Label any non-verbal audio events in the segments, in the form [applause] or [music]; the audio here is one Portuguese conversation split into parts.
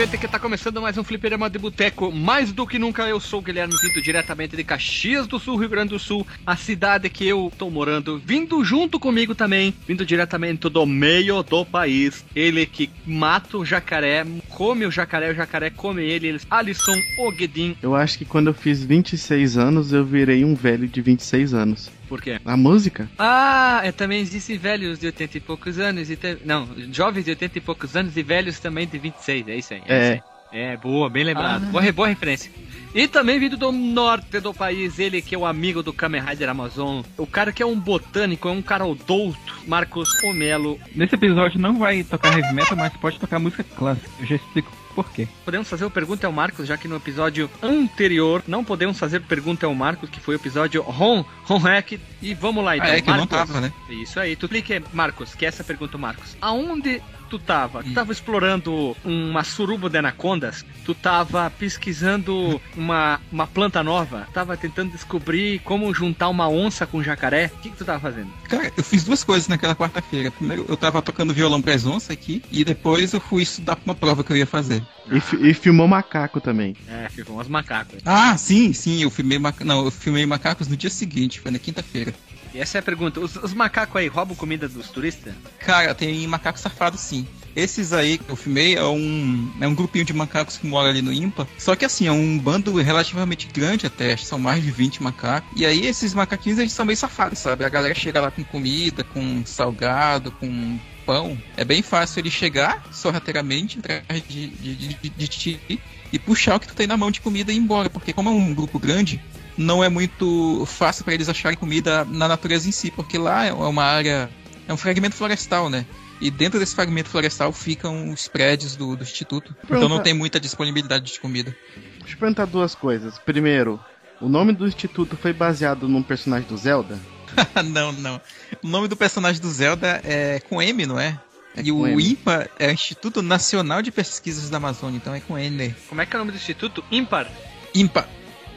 Vivente, que tá começando mais um Fliperama de Boteco. Mais do que nunca, eu sou o Guilherme, vindo diretamente de Caxias do Sul, Rio Grande do Sul, a cidade que eu tô morando, vindo junto comigo também, vindo diretamente do meio do país. Ele que mata o jacaré, come o jacaré, o jacaré come ele, eles, Alisson Ogedin. Eu acho que quando eu fiz 26 anos, eu virei um velho de 26 anos. Por quê? A música? Ah, é, também existem velhos de 80 e poucos anos e te... não, jovens de 80 e poucos anos e velhos também de 26, é isso aí. É, É. isso aí. é boa, bem lembrado. Ah. Boa, boa referência. E também vindo do norte do país, ele que é o amigo do Kamen Rider Amazon, o cara que é um botânico, é um cara douto, Marcos Omelo. Nesse episódio não vai tocar heavy metal, mas pode tocar música clássica. Eu já explico por quê. Podemos fazer o Pergunta ao Marcos, já que no episódio anterior não podemos fazer Pergunta ao Marcos, que foi o episódio Ron, Ron Hack. E vamos lá então. Ah, é que eu não Marcos. tava, né? Isso aí, tu explique, Marcos, que é essa pergunta, Marcos. Aonde tu tava? Tu tava explorando uma suruba de anacondas? Tu tava pesquisando uma, uma planta nova? Tava tentando descobrir como juntar uma onça com um jacaré? O que, que tu tava fazendo? Cara, eu fiz duas coisas naquela quarta-feira. Primeiro, eu tava tocando violão pra onças aqui, e depois eu fui estudar pra uma prova que eu ia fazer. E, fi- e filmou macaco também. É, ficou uns macacos. Ah, sim, sim, eu filmei maca... Não, eu filmei macacos no dia seguinte, foi na quinta-feira. E essa é a pergunta. Os, os macacos aí roubam comida dos turistas? Cara, tem macaco safado sim. Esses aí que eu filmei é um, é um grupinho de macacos que mora ali no IMPA. Só que assim, é um bando relativamente grande até, são mais de 20 macacos. E aí esses macaquinhos eles são meio safados, sabe? A galera chega lá com comida, com salgado, com pão. É bem fácil ele chegar sorrateiramente atrás de, de, de, de ti e puxar o que tu tem na mão de comida e ir embora. Porque como é um grupo grande, não é muito fácil para eles acharem comida na natureza em si, porque lá é uma área, é um fragmento florestal, né? E dentro desse fragmento florestal ficam os prédios do, do instituto. Então não tem muita disponibilidade de comida. Deixa eu perguntar duas coisas. Primeiro, o nome do instituto foi baseado num personagem do Zelda? [laughs] não, não. O nome do personagem do Zelda é com M, não é? É e o M. INPA é o Instituto Nacional de Pesquisas da Amazônia, então é com N. Como é que é o nome do instituto? Ímpar. INPA.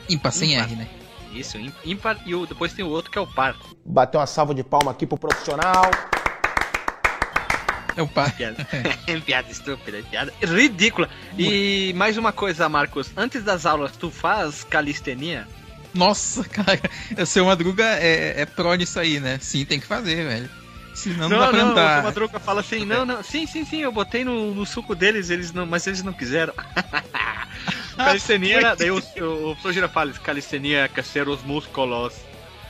INPA sem Ímpar. R, né? Isso, ímpar. E o, depois tem o outro que é o par. Bater uma salva de palma aqui pro profissional. É o par. [laughs] Piada. [laughs] piada estúpida, piada ridícula. E mais uma coisa, Marcos. Antes das aulas, tu faz calistenia? Nossa, [laughs] cara, o seu Madruga é, é pró nisso aí, né? Sim, tem que fazer, velho. Senão não, dá pra não, andar. o Madruga fala assim, não, não, sim, sim, sim, eu botei no, no suco deles, eles não, mas eles não quiseram. [laughs] calistenia era, daí o, o, o professor Gira fala, calistenia quer ser os músculos.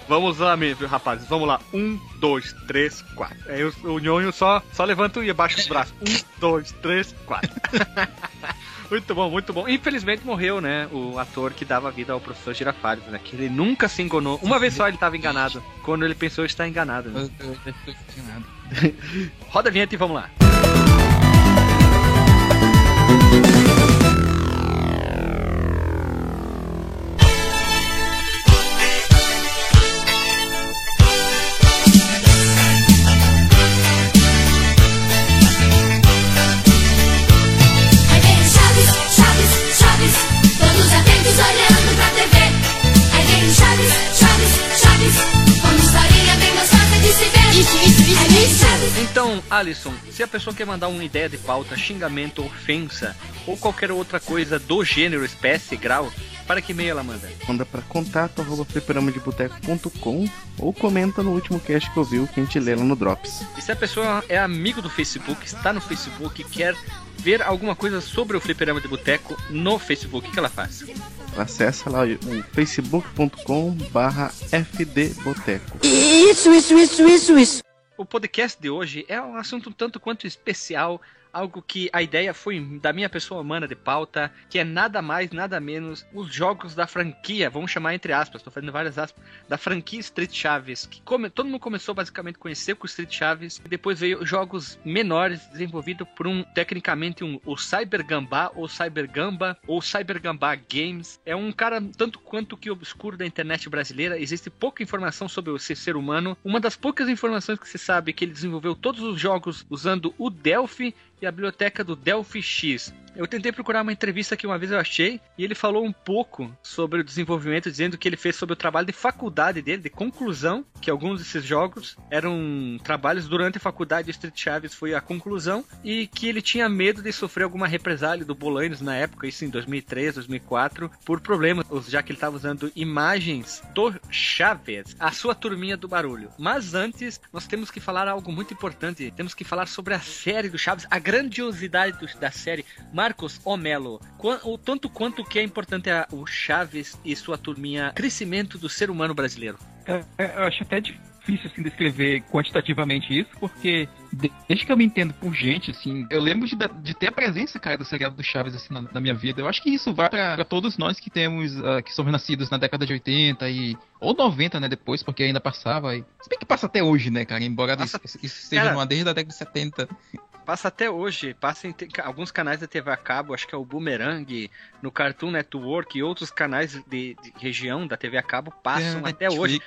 Vamos lá, meu, rapazes, vamos lá. Um, dois, três, quatro. Aí o, o Nhonho só, só levanta e abaixa os braços. Um, dois, três, quatro. [laughs] muito bom, muito bom. Infelizmente morreu, né, o ator que dava vida ao professor Girafales, né, que ele nunca se enganou. Uma vez só ele estava enganado, quando ele pensou estar enganado. Né? Eu- eu- eu tô enganado. [laughs] Roda a vinheta e vamos lá. Aí Então, Alisson, se a pessoa quer mandar uma ideia de pauta, xingamento, ofensa ou qualquer outra coisa do gênero, espécie, grau, para que e-mail ela manda? Manda pra contato arroba fliperamadeboteco.com ou comenta no último cast que ouviu que a gente lê lá no Drops. E se a pessoa é amigo do Facebook, está no Facebook e quer ver alguma coisa sobre o Fliperama de Boteco no Facebook, o que ela faz? Acessa lá o facebook.com barra fdboteco. Isso, isso, isso, isso, isso. O podcast de hoje é um assunto um tanto quanto especial, algo que a ideia foi da minha pessoa humana de pauta, que é nada mais, nada menos os jogos da franquia, vamos chamar entre aspas, estou fazendo várias aspas, da franquia Street Chaves, que come- todo mundo começou basicamente a conhecer com o Street Chaves, e depois veio jogos menores desenvolvidos por um, tecnicamente, um, o Cyber Gambá, ou Cyber Gamba, ou Cyber Gambá Games. É um cara tanto quanto que obscuro da internet brasileira, existe pouca informação sobre esse ser humano. Uma das poucas informações que se sabe é que ele desenvolveu todos os jogos usando o Delphi e a biblioteca do Delphi X. Eu tentei procurar uma entrevista que uma vez eu achei e ele falou um pouco sobre o desenvolvimento, dizendo que ele fez sobre o trabalho de faculdade dele, de conclusão, que alguns desses jogos eram trabalhos durante a faculdade. Street Chaves foi a conclusão e que ele tinha medo de sofrer alguma represália do Bolanhos na época, isso em 2003, 2004, por problemas, já que ele estava usando imagens do Chaves, a sua turminha do barulho. Mas antes, nós temos que falar algo muito importante. Temos que falar sobre a série do Chaves, a grandiosidade do- da série. Marcos Omelo, o tanto quanto que é importante a- o Chaves e sua turminha, crescimento do ser humano brasileiro. É, é, eu acho até difícil assim descrever quantitativamente isso, porque de- desde que eu me entendo por gente, assim, eu lembro de, de ter a presença, cara, do seriado do Chaves assim na, na minha vida. Eu acho que isso vai pra todos nós que temos, ah, que somos nascidos na década de 80 e ou 90, né, depois, porque ainda passava. E, se bem que passa até hoje, né, cara, embora isso, isso seja Cara, numa desde a década de 70. Passa até hoje, passa em alguns canais da TV a cabo, acho que é o Boomerang, no Cartoon Network e outros canais de, de região da TV a cabo passam É, até hoje.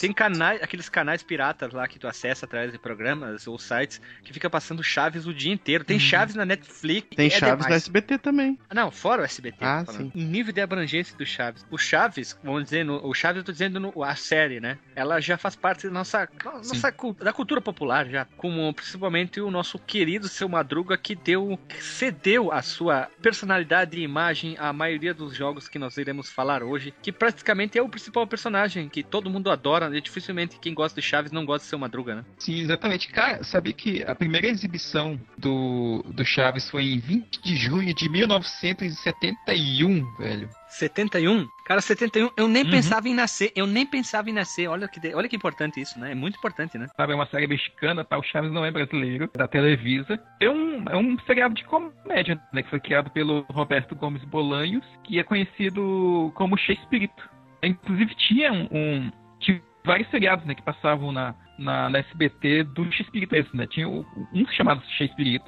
Tem canais, aqueles canais piratas lá que tu acessa através de programas ou sites que fica passando Chaves o dia inteiro. Tem Uhum. Chaves na Netflix. Tem é Chaves demais. SBT também. Não, fora o SBT. Ah, sim. O nível de abrangência do Chaves. O Chaves, vamos dizer, no, o Chaves eu tô dizendo no, a série, né? Ela já faz parte da nossa, nossa da cultura popular já, como principalmente o nosso querido seu Madruga que deu cedeu a sua personalidade e imagem à maioria dos jogos que nós iremos falar hoje, que praticamente é o principal personagem que todo mundo adora, e dificilmente quem gosta de Chaves não gosta de seu Madruga, né? Sim, exatamente. Cara, sabia que a primeira exibição do, do Chaves foi em 20 de junho de 1971, velho. 71? Cara, 71, eu nem Uhum. pensava em nascer, eu nem pensava em nascer. Olha que, olha que importante isso, né? É muito importante, né? Sabe, é uma série mexicana, tá? O Chaves não é brasileiro, da Televisa. É um, é um seriado de comédia, né? Que foi criado pelo Roberto Gomes Bolanhos, que é conhecido como Shakespeare. Inclusive tinha um, um- vários seriados, né? Que passavam na, na, na SBT do mesmo, né? Tinha um chamado Shakespeare,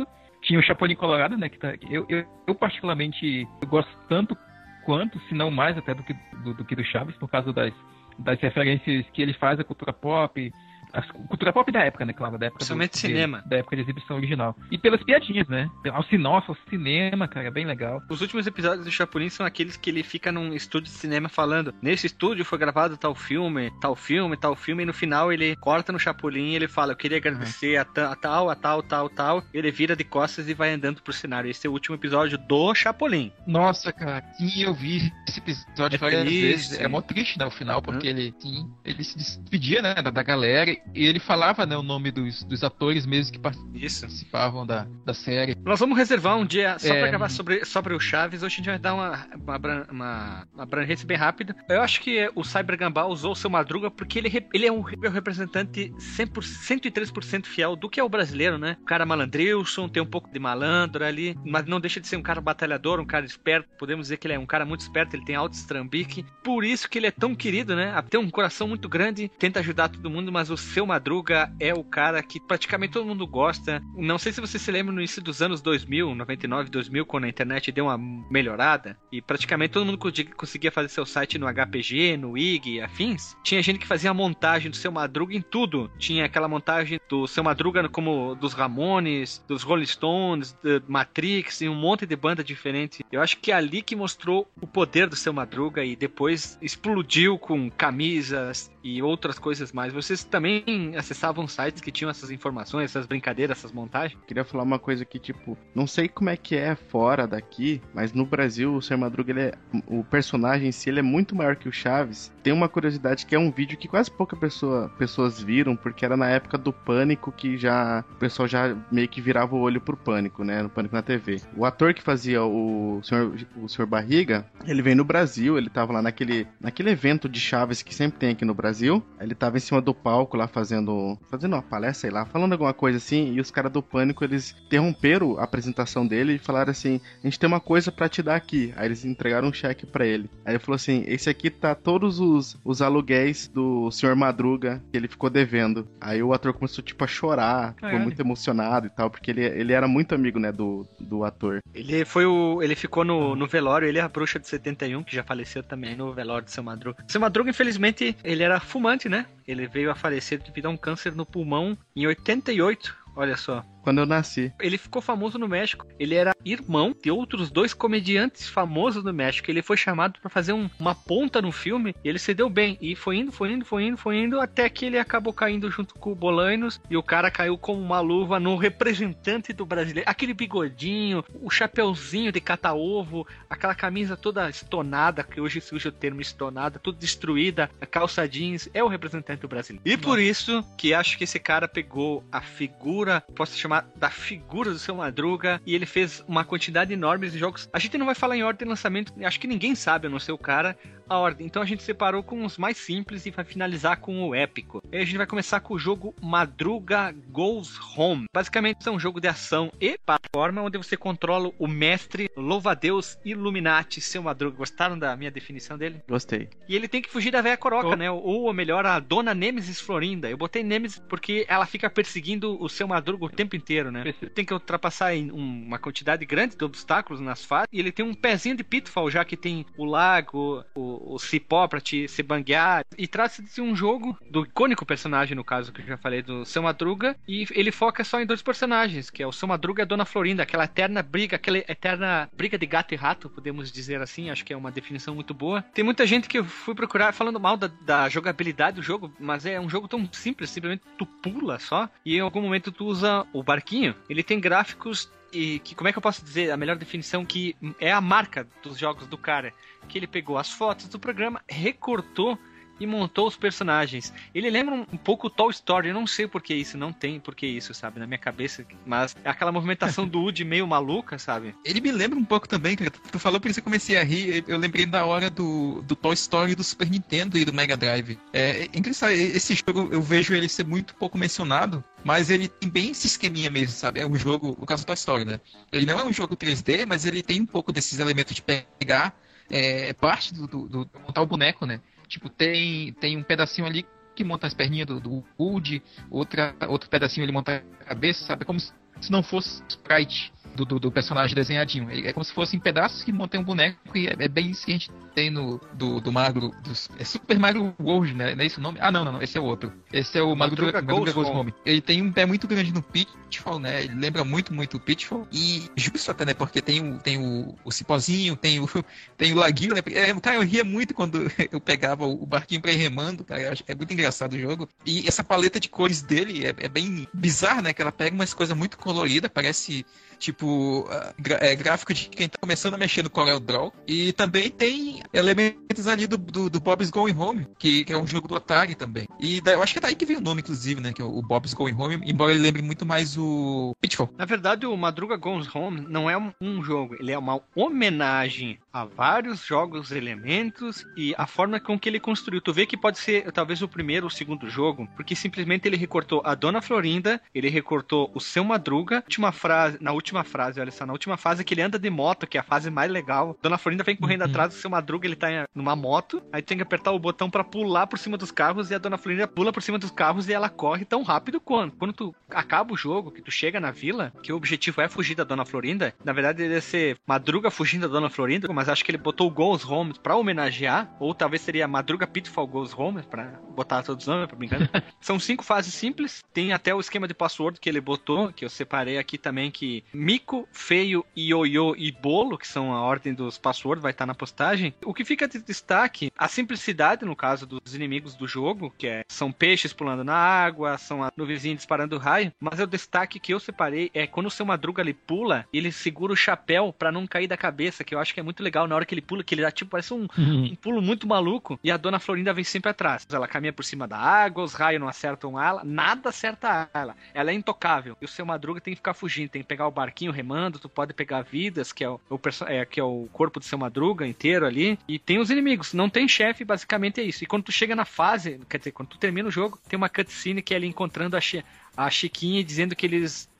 tinha o Chapolin Colorado, né? Que tá, eu, eu, eu particularmente eu gosto tanto quanto, se não mais até do que do, do que do Chaves, por causa das, das referências que ele faz à cultura pop, a cultura pop da época, né, claro, da época do- Principalmente de- cinema. da época de exibição original. E pelas piadinhas, né? Ao cin- Nossa, ao cinema, cara, bem legal. Os últimos episódios do Chapolin são aqueles que ele fica num estúdio de cinema falando: nesse estúdio foi gravado tal filme, tal filme, tal filme, e no final ele corta no Chapolin e ele fala: Eu queria agradecer a, ta- a tal, a tal, tal, tal. Ele vira de costas e vai andando pro cenário. Esse é o último episódio do Chapolin. Nossa, cara, sim, eu vi esse episódio É várias triste. vezes. É mó triste, né, o final, porque ele, sim, ele se despedia, né, da, da galera e ele falava, né, o nome dos, dos atores mesmo que participavam da, da série. Nós vamos reservar um dia só É. pra gravar sobre, sobre o Chaves. Hoje a gente vai dar uma, uma, uma, uma abrangência bem rápida. Eu acho que o Cyber Gambá usou o seu Madruga porque ele, ele é um, re- é um representante 100%, 103% fiel do que é o brasileiro, né? O cara malandrilson, tem um pouco de malandro ali, mas não deixa de ser um cara batalhador, um cara esperto. Podemos dizer que ele é um cara muito esperto, ele tem alto estrambique. Por isso que ele é tão querido, né? Tem um coração muito grande, tenta ajudar todo mundo, mas o seu Madruga é o cara que praticamente todo mundo gosta. Não sei se você se lembra no início dos anos 2000, 99, 2000, quando a internet deu uma melhorada e praticamente todo mundo conseguia fazer seu site no HPG, no IG afins. Tinha gente que fazia a montagem do seu Madruga em tudo. Tinha aquela montagem do seu Madruga como dos Ramones, dos Rolling Stones, do Matrix e um monte de banda diferente. Eu acho que é ali que mostrou o poder do seu Madruga e depois explodiu com camisas e outras coisas mais. Vocês também acessavam sites que tinham essas informações, essas brincadeiras, essas montagens? Queria falar uma coisa que, tipo, não sei como é que é fora daqui, mas no Brasil o Sr. Madruga, é, o personagem em si, ele é muito maior que o Chaves. Tem uma curiosidade que é um vídeo que quase pouca pessoa, pessoas viram, porque era na época do Pânico que já, o pessoal já meio que virava o olho pro Pânico, né, no Pânico na TV. O ator que fazia o Sr. o Sr. Barriga, ele veio no Brasil, ele tava lá naquele, naquele evento de Chaves que sempre tem aqui no Brasil. Ele tava em cima do palco lá fazendo, fazendo uma palestra, sei lá, falando alguma coisa assim, e os caras do Pânico, eles interromperam a apresentação dele e falaram assim: "A gente tem uma coisa pra te dar aqui". Aí eles entregaram um cheque pra ele. Aí ele falou assim: "Esse aqui tá todos os, os aluguéis do Sr. Madruga que ele ficou devendo". Aí o ator começou tipo a chorar, ficou muito emocionado e tal, porque ele, ele era muito amigo, né, do, do ator. Ele foi o. Ele ficou no, no velório, ele é a bruxa de 71, que já faleceu também no velório de seu Madruga. Seu Madruga, infelizmente, ele era fumante, né? Ele veio a falecer devido a um câncer no pulmão em 88. Olha só. Quando eu nasci. Ele ficou famoso no México. Ele era irmão de outros dois comediantes famosos no México. Ele foi chamado pra fazer um- uma ponta no filme e ele se deu bem. E foi indo, foi indo, foi indo, foi indo, até que ele acabou caindo junto com o Bolanos e o cara caiu como uma luva no representante do brasileiro. Aquele bigodinho, o chapeuzinho de cata-ovo, aquela camisa toda estonada, que hoje se usa o termo estonada, tudo destruída, a calça jeans, é o representante do brasileiro. E por isso que acho que esse cara pegou a figura, posso chamar da figura do seu Madruga, e ele fez uma quantidade enorme de jogos. A gente não vai falar em ordem de lançamento, acho que ninguém sabe, a não ser o cara, a ordem. Então a gente separou com os mais simples e vai finalizar com o épico. E a gente vai começar com o jogo Madruga Goes Home. Basicamente é um jogo de ação e plataforma onde você controla o mestre louva-a-Deus Illuminati, seu Madruga. Gostaram da minha definição dele? Gostei. E ele tem que fugir da velha coroca, Oh. né? Ou, ou melhor, a dona Nemesis Florinda. Eu botei Nemesis porque ela fica perseguindo o seu Madruga o tempo inteiro, né? Tem que ultrapassar em um- uma quantidade grande de obstáculos nas fases. E ele tem um pezinho de pitfall, já que tem o lago, o, o cipó pra te se banguear. E trata-se de um jogo do icônico personagem, no caso, que eu já falei, do seu Madruga. E ele foca só em dois personagens, que é o seu Madruga e a dona Florinda. Aquela eterna briga, aquela eterna briga de gato e rato, podemos dizer assim. Acho que é uma definição muito boa. Tem muita gente que eu fui procurar falando mal da, da jogabilidade do jogo, mas é um jogo tão simples, simplesmente tu pula só e em algum momento tu usa o barquinho. Ele tem gráficos e que como é que eu posso dizer a melhor definição que é a marca dos jogos do cara, que ele pegou as fotos do programa, recortou e montou os personagens. Ele lembra um, pouco Toy Story, eu não sei por que isso, não tem por que isso, sabe, na minha cabeça, mas é aquela movimentação do Woody meio maluca, sabe? Ele me lembra um pouco também, cara. Tu falou por isso que eu comecei a rir. Eu lembrei da hora do, do Toy Story do Super Nintendo e do Mega Drive. É, é engraçado, esse jogo eu vejo ele ser muito pouco mencionado, mas ele tem bem esse esqueminha mesmo, sabe? É um jogo, no caso Toy Story, né? Ele não é um jogo 3D, mas ele tem um pouco desses elementos de pegar é, parte do, do, do- montar o boneco, né? Tipo, tem, tem um pedacinho ali que monta as perninhas do, do Woody, outra, outro pedacinho ele monta a cabeça, sabe? É como se se não fosse sprite do, do, do personagem desenhadinho. É como se fossem pedaços que montam um boneco e é, é bem isso que a gente tem no do, do Mario. dos- é Super Mario World, né? Não é esse o nome? Ah, não, não, não. Esse é o outro. Esse é o Madruga, Madruga Goes Home. Ele tem um pé muito grande no Pitfall, né? Ele lembra muito, muito o Pitfall. E justo até, né? Porque tem o, tem o, o cipózinho, tem o, [laughs] tem o laguinho, né? É, cara, eu ria muito quando [laughs] eu pegava o barquinho pra ir remando, cara. É muito engraçado o jogo. E essa paleta de cores dele é, é bem bizarra, né? Que ela pega umas coisas muito coloridas, parece tipo ah, é, gráfico de quem tá começando a mexer no Corel Draw. E também tem elementos ali do, do, do Bob's Going Home, que, que é um jogo do Atari também. E da- eu acho que é daí que vem o nome, inclusive, né? Que é o Bob's Going Home, embora ele lembre muito mais o Pitfall. Na verdade, o Madruga Goes Home não é um jogo, ele é uma homenagem a vários jogos, elementos e a forma com que ele construiu. Tu vê que pode ser talvez o primeiro ou o segundo jogo, porque simplesmente ele recortou a Dona Florinda, ele recortou o seu Madruga. Última frase, na última frase, olha só, na última fase que ele anda de moto, que é a fase mais legal. Dona Florinda vem correndo Uhum. atrás do seu Madruga, ele tá em- numa moto, aí tem que apertar o botão pra pular por cima dos carros e a Dona Florinda pula por cima dos carros e ela corre tão rápido quanto. Quando tu acaba o jogo, que tu chega na vila, que o objetivo é fugir da Dona Florinda, na verdade ele ia ser Madruga fugindo da Dona Florinda, mas acho que ele botou o Goes Home pra homenagear, ou talvez seria Madruga Pitfall Goes Home, pra botar todos os nomes, pra brincar. [laughs] São cinco fases simples, tem até o esquema de password que ele botou, que eu separei aqui também, que Mico, Feio, Ioiô e Bolo, que são a ordem dos passwords, vai estar na postagem. O que fica de destaque, a simplicidade, no caso dos inimigos do jogo, que é, são peixes pulando na água, são a nuvenzinha disparando raio, mas o destaque que eu separei é quando o seu Madruga ele pula, ele segura o chapéu pra não cair da cabeça, que eu acho que é muito legal na hora que ele pula, que ele dá tipo, parece um, um pulo muito maluco. E a dona Florinda vem sempre atrás. Ela caminha por cima da água, os raios não acertam ela, nada acerta ela. Ela é intocável. E o seu Madruga tem que ficar fugindo, tem que pegar o barquinho remando, tu pode pegar vidas, que é o, o é, que é o corpo do seu Madruga inteiro ali. E tem os inimigos, não tem chefe, basicamente é isso. E quando tu chega na fase, quer dizer, quando tu termina o jogo, tem uma cutscene que é ele encontrando a, Chi- a Chiquinha e dizendo que eles.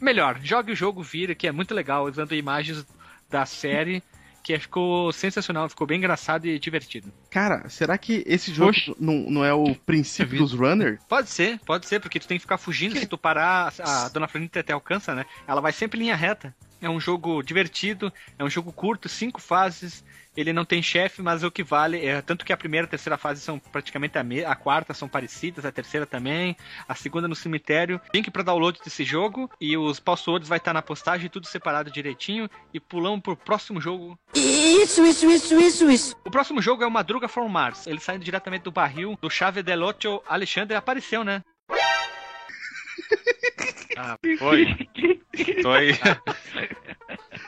Melhor, jogue o jogo, vira, que é muito legal, usando imagens da série. Que ficou sensacional, ficou bem engraçado e divertido. Cara, será que esse jogo não, não é o princípio dos runner? Pode ser, pode ser, porque tu tem que ficar fugindo. Se tu parar, a Dona Florinda até alcança, né? Ela vai sempre em linha reta. É um jogo divertido, é um jogo curto, cinco fases. Ele não tem chefe, mas o que vale é tanto que a primeira e a terceira fase são praticamente a, me a quarta são parecidas, a terceira também, a segunda no cemitério. Link para download desse jogo e os passwords vai estar na postagem, tudo separado direitinho e pulamos pro próximo jogo. Isso, isso, isso, isso, isso. O próximo jogo é o Madruga from Mars. Ele saindo diretamente do barril do Chave Delotto. Alexandre apareceu, né? [laughs] Ah, [laughs] foi. Foi.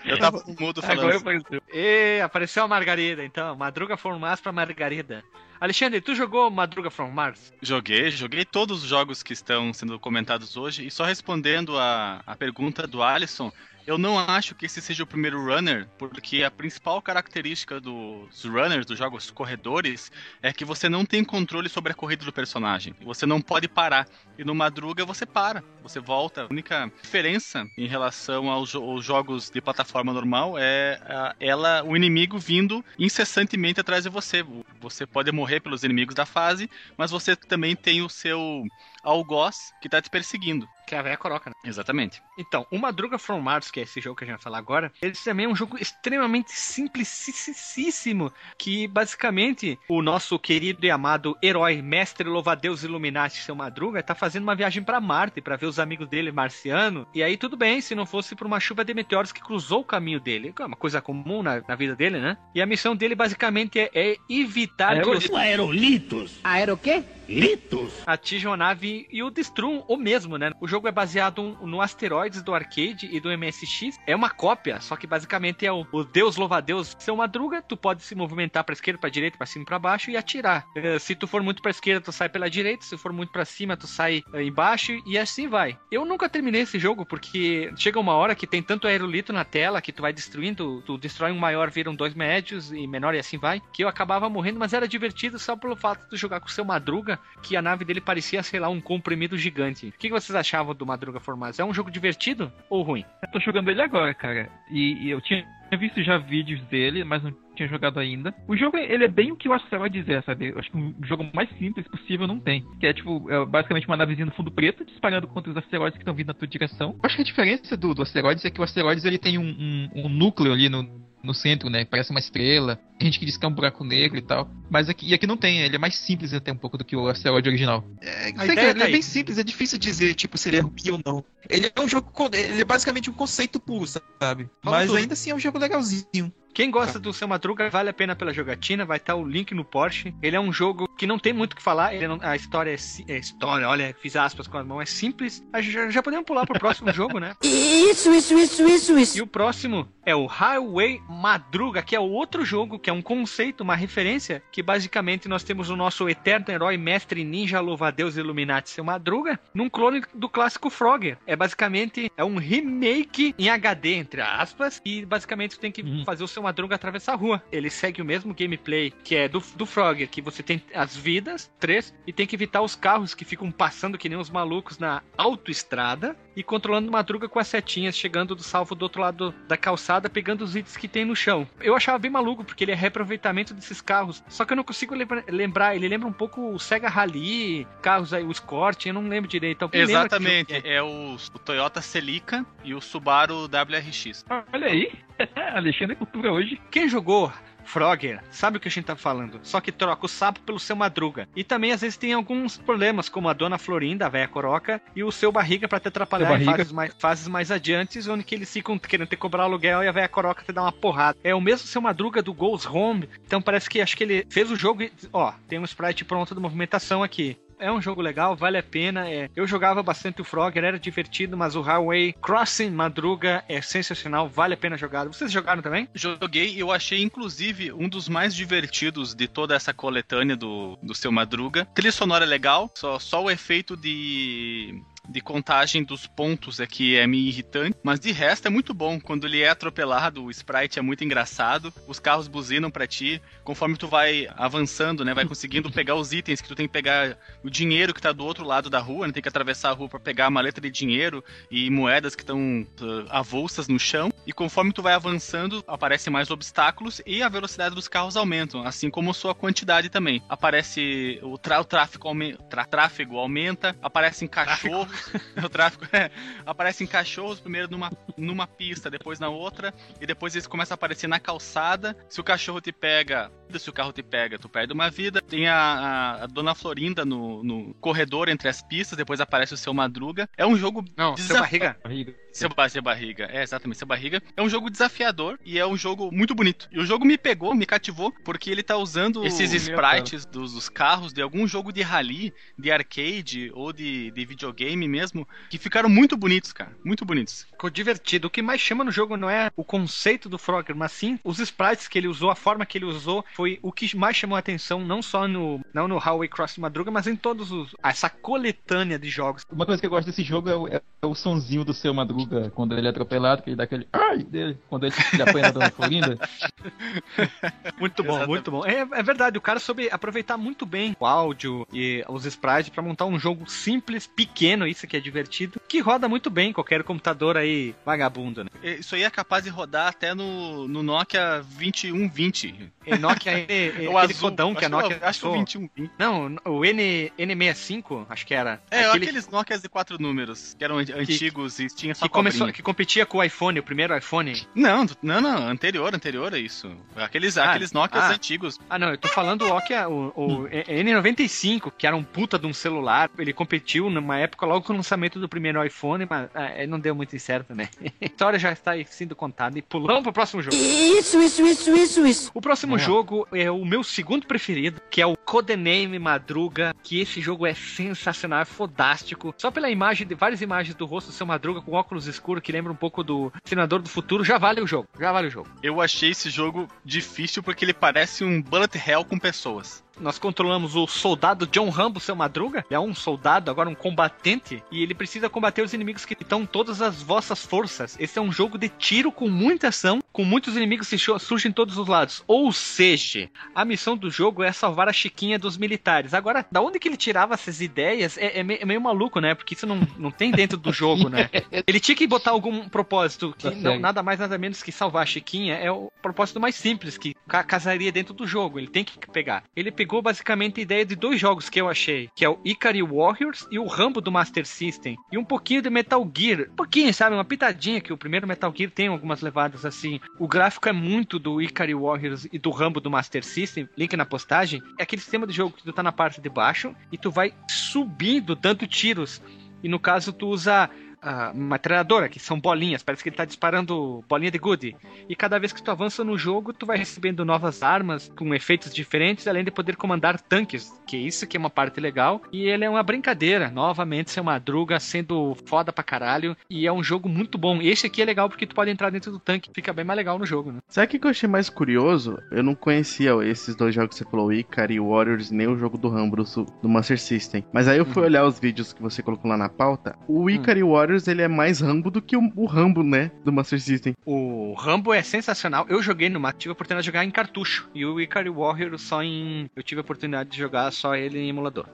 Eu tava no mudo Agora falando. apareceu. E apareceu a Margarida, então. Madruga from Mars pra Margarida. Alexandre, tu jogou Madruga from Mars? Joguei, joguei todos os jogos que estão sendo comentados hoje. E só respondendo a, a pergunta do Alisson, eu não acho que esse seja o primeiro runner, porque a principal característica dos runners, dos jogos corredores, é que você não tem controle sobre a corrida do personagem. Você não pode parar. E no Madruga você para, você volta. A única diferença em relação aos, aos jogos de plataforma normal é a- ela, o inimigo vindo incessantemente atrás de você. Você pode morrer pelos inimigos da fase, mas você também tem o seu algoz que tá te perseguindo. Que é a velha coroca, né? Exatamente. Então, o Madruga from Mars, que é esse jogo que a gente vai falar agora, ele também é um jogo extremamente simplicíssimo, que basicamente o nosso querido e amado herói, mestre louvadeus Illuminati, seu Madruga, tá fazendo uma viagem pra Marte para ver os amigos dele marciano. E aí tudo bem, se não fosse por uma chuva de meteoros que cruzou o caminho dele, que é uma coisa comum na, na vida dele, né? E a missão dele basicamente é, é evitar que os Aerolitos. Aero quê? Litos. atinjam a nave e o destruam ou mesmo, né? O jogo é baseado no asteroides do arcade e do MSX. É uma cópia, só que basicamente é o, o Deus louva-Deus seu Madruga. Tu pode se movimentar pra esquerda, pra direita, pra cima pra baixo e atirar. Eh, se tu for muito pra esquerda, tu sai pela direita. Se for muito pra cima, tu sai eh, embaixo e assim vai. Eu nunca terminei esse jogo porque chega uma hora que tem tanto aerolito na tela que tu vai destruindo. Tu destrói um maior, viram dois médios e menor e assim vai. Que eu acabava morrendo, mas era divertido só pelo fato de jogar com o seu Madruga que a nave dele parecia, sei lá, um comprimido gigante. O que vocês achavam do Madruga Formaz? É um jogo divertido ou ruim? Eu tô jogando ele agora, cara. E, e eu tinha visto já vídeos dele, mas não tinha jogado ainda. O jogo, ele é bem o que o Asteroids é, sabe? Eu acho que um jogo mais simples possível não tem. Que é, tipo, é basicamente uma navezinha no fundo preto, disparando contra os asteroides que estão vindo na tua direção. Eu acho que a diferença do, do Asteroids é que o Asteroids, ele tem um, um- um núcleo ali no, no centro, né? Parece uma estrela. Tem gente que diz que é um buraco negro e tal. Mas aqui, e aqui não tem, ele é mais simples até um pouco do que o Asteroid original. É, sei, cara, tá ele é bem simples, é difícil dizer, tipo, se ele é ruim ou não. Ele é um jogo, ele é basicamente um conceito puro, sabe? Fala Mas tudo. ainda assim é um jogo legalzinho. Quem gosta do seu Madruga vale a pena pela jogatina, vai estar o link no Porsche. Ele é um jogo que não tem muito o que falar, ele não- a história é, si- é história, olha, fiz aspas com a mão, é simples. A gente Já, já podemos pular pro próximo [laughs] jogo, né? Isso, isso, isso, isso, E isso. o próximo é o Highway Madruga, que é o outro jogo, que é um conceito, uma referência, que basicamente nós temos o nosso eterno herói, mestre ninja, louva-deus Illuminati, seu Madruga, num clone do clássico Frogger. É basicamente é um remake em HD, entre aspas, e basicamente tu tem que Uhum. fazer o seu Madruga atravessar a rua. Ele segue o mesmo gameplay que é do, do Frogger, que você tem as vidas, três, e tem que evitar os carros que ficam passando que nem os malucos na autoestrada e controlando Madruga com as setinhas, chegando do salvo do outro lado da calçada, pegando os itens que tem no chão. Eu achava bem maluco, porque ele é reaproveitamento desses carros. Só que eu não consigo lembra- lembrar, ele lembra um pouco o Sega Rally, carros aí, o Escort, eu não lembro direito. Alguém que Exatamente. é? É o, o Toyota Celica e o Subaru WRX. Ah, Olha aí, [laughs] Alexandre Cultura hoje. Quem jogou Frogger sabe o que a gente tá falando, só que troca o sapo pelo seu madruga. E também às vezes tem alguns problemas, como a dona Florinda, a velha coroca, e o seu barriga pra te atrapalhar em fases mais, fases mais adiantes, onde que eles ficam querendo te cobrar aluguel e a velha coroca te dá uma porrada. É o mesmo seu madruga do Goes Home, então parece que acho que ele fez o jogo e, ó, tem um sprite pronto de movimentação aqui. É um jogo legal, vale a pena. É, eu jogava bastante o Frogger, era divertido, mas o Highway Crossing Madruga é sensacional, vale a pena jogar. Vocês jogaram também? Joguei e eu achei, inclusive, um dos mais divertidos de toda essa coletânea do, do seu Madruga. Trilha sonora é legal, só, só o efeito de, de contagem dos pontos é que é meio irritante, mas de resto é muito bom. Quando ele é atropelado, o sprite é muito engraçado, os carros buzinam pra ti, conforme tu vai avançando, né, vai conseguindo pegar os itens que tu tem que pegar o dinheiro que tá do outro lado da rua, né, tem que atravessar a rua pra pegar a maleta de dinheiro e moedas que estão uh, avulsas no chão, e conforme tu vai avançando, aparecem mais obstáculos e a velocidade dos carros aumentam, assim como sua quantidade também. Aparece o, tra- o tráfego, aume- tra- tráfego aumenta, aparecem cachorros, [laughs] O tráfico é. Aparecem cachorros primeiro numa, numa pista, depois na outra, e depois eles começam a aparecer na calçada. Se o cachorro te pega, se o carro te pega, tu perde uma vida. Tem a, a, a Dona Florinda no, no corredor entre as pistas, depois aparece o seu Madruga. É um jogo. Não, desaf- seu barriga. Barriga. Seu, seu barriga, é exatamente, seu barriga. É um jogo desafiador e é um jogo muito bonito. E o jogo me pegou, me cativou, porque ele tá usando Esses sprites dos, dos carros de algum jogo de rally, de arcade ou de, de videogame mesmo, que ficaram muito bonitos, cara. Muito bonitos. Ficou divertido. O que mais chama no jogo não é o conceito do Frogger, mas sim os sprites que ele usou, a forma que ele usou, foi o que mais chamou a atenção, não só no, não no Highway Cross Madruga, mas em todos os. essa coletânea de jogos. Uma coisa que eu gosto desse jogo é o, é o sonzinho do seu Madruga quando ele é atropelado, que ele dá aquele ai dele, quando ele, ele apanha na Dona Florinda. [laughs] Muito bom, Exatamente. muito bom. É, é verdade, o cara soube aproveitar muito bem o áudio e os sprites pra montar um jogo simples, pequeno, isso que é divertido, que roda muito bem em qualquer computador aí vagabundo, né? Isso aí é capaz de rodar até no, no Nokia 2120. E Nokia, [laughs] é, é, o aquele azul. codão que a acho Nokia que, acho que o lançou. 2120. Não, o N, N65, acho que era. É, Aquele aqueles Nokias de quatro números, que eram an- antigos e tinha só que, começou, que competia com o iPhone, o primeiro iPhone. Não, não, não, anterior, anterior a isso. Aqueles, Ah, aqueles Nokias ah. antigos. Ah, não, eu tô falando o Nokia, o, o N95, que era um puta de um celular. Ele competiu numa época logo com o lançamento do primeiro iPhone, mas ah, não deu muito certo, né? [laughs] A história já está aí sendo contada e pulamos pro próximo jogo. Isso, isso, isso, isso, isso. O próximo jogo é o meu segundo preferido, que é o Codename Madruga, que esse jogo é sensacional, é fodástico. Só pela imagem, de várias imagens do rosto do seu Madruga com óculos escuros, que lembra um pouco do Senador do Futuro, já vale o jogo, já vale o jogo. Eu achei esse jogo difícil porque ele parece um bullet hell com pessoas. Nós controlamos o soldado John Rambo, seu Madruga. Ele é um soldado, agora um combatente. E ele precisa combater os inimigos que estão todas as vossas forças. Esse é um jogo de tiro com muita ação, com muitos inimigos que surgem em todos os lados. Ou seja, a missão do jogo é salvar a Chiquinha dos militares. Agora, da onde que ele tirava essas ideias é, é me- é meio maluco, né? Porque isso não, não tem dentro do jogo, né? [laughs] Ele tinha que botar algum propósito que Tá não, nada mais nada menos que salvar a Chiquinha. É o propósito mais simples que ca- casaria dentro do jogo. Ele tem que pegar. Ele pegou basicamente a ideia de dois jogos que eu achei, que é o Ikari Warriors e o Rambo do Master System. E um pouquinho de Metal Gear. Um pouquinho, sabe? Uma pitadinha que o primeiro Metal Gear tem algumas levadas assim. O gráfico é muito do Ikari Warriors e do Rambo do Master System. Link na postagem. É aquele sistema de jogo que tu tá na parte de baixo e tu vai subindo dando tiros. E no caso tu usa uma metralhadora, que são bolinhas, parece que ele tá disparando bolinha de gude. E cada vez que tu avança no jogo, tu vai recebendo novas armas com efeitos diferentes, além de poder comandar tanques, que é isso que é uma parte legal. E ele é uma brincadeira, novamente, seu Madruga sendo foda pra caralho. E é um jogo muito bom. Esse aqui é legal porque tu pode entrar dentro do tanque, fica bem mais legal no jogo, né? Sabe o que eu achei mais curioso? Eu não conhecia esses dois jogos que você falou, Ikari Warriors, nem o jogo do Rambo do, Master System. Mas aí eu fui olhar os vídeos que você colocou lá na pauta. O Ikari Warriors, ele é mais Rambo do que o, o Rambo, né? Do Master System. O Rambo é sensacional. Eu joguei numa, tive a oportunidade de jogar em cartucho. E o Ikari Warrior só em. Eu tive a oportunidade de jogar só ele em emulador.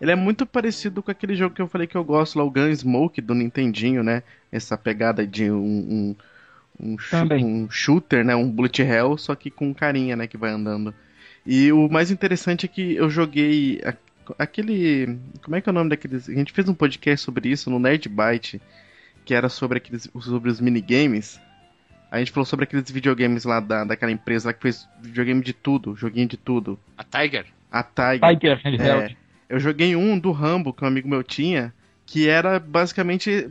Ele é muito parecido com aquele jogo que eu falei que eu gosto lá, o Gunsmoke do Nintendinho, né? Essa pegada de um, um, um, um shooter, né? Um bullet hell, só que com carinha, né? Que vai andando. E o mais interessante é que eu joguei aquele... Como é que é o nome daqueles... A gente fez um podcast sobre isso no Nerd Byte, que era sobre, aqueles, sobre os minigames. A gente falou sobre aqueles videogames lá da, daquela empresa lá que fez videogame de tudo, joguinho de tudo. A Tiger. A Tiger. Tiger Handheld. Eu joguei um do Rambo que um amigo meu tinha, que era basicamente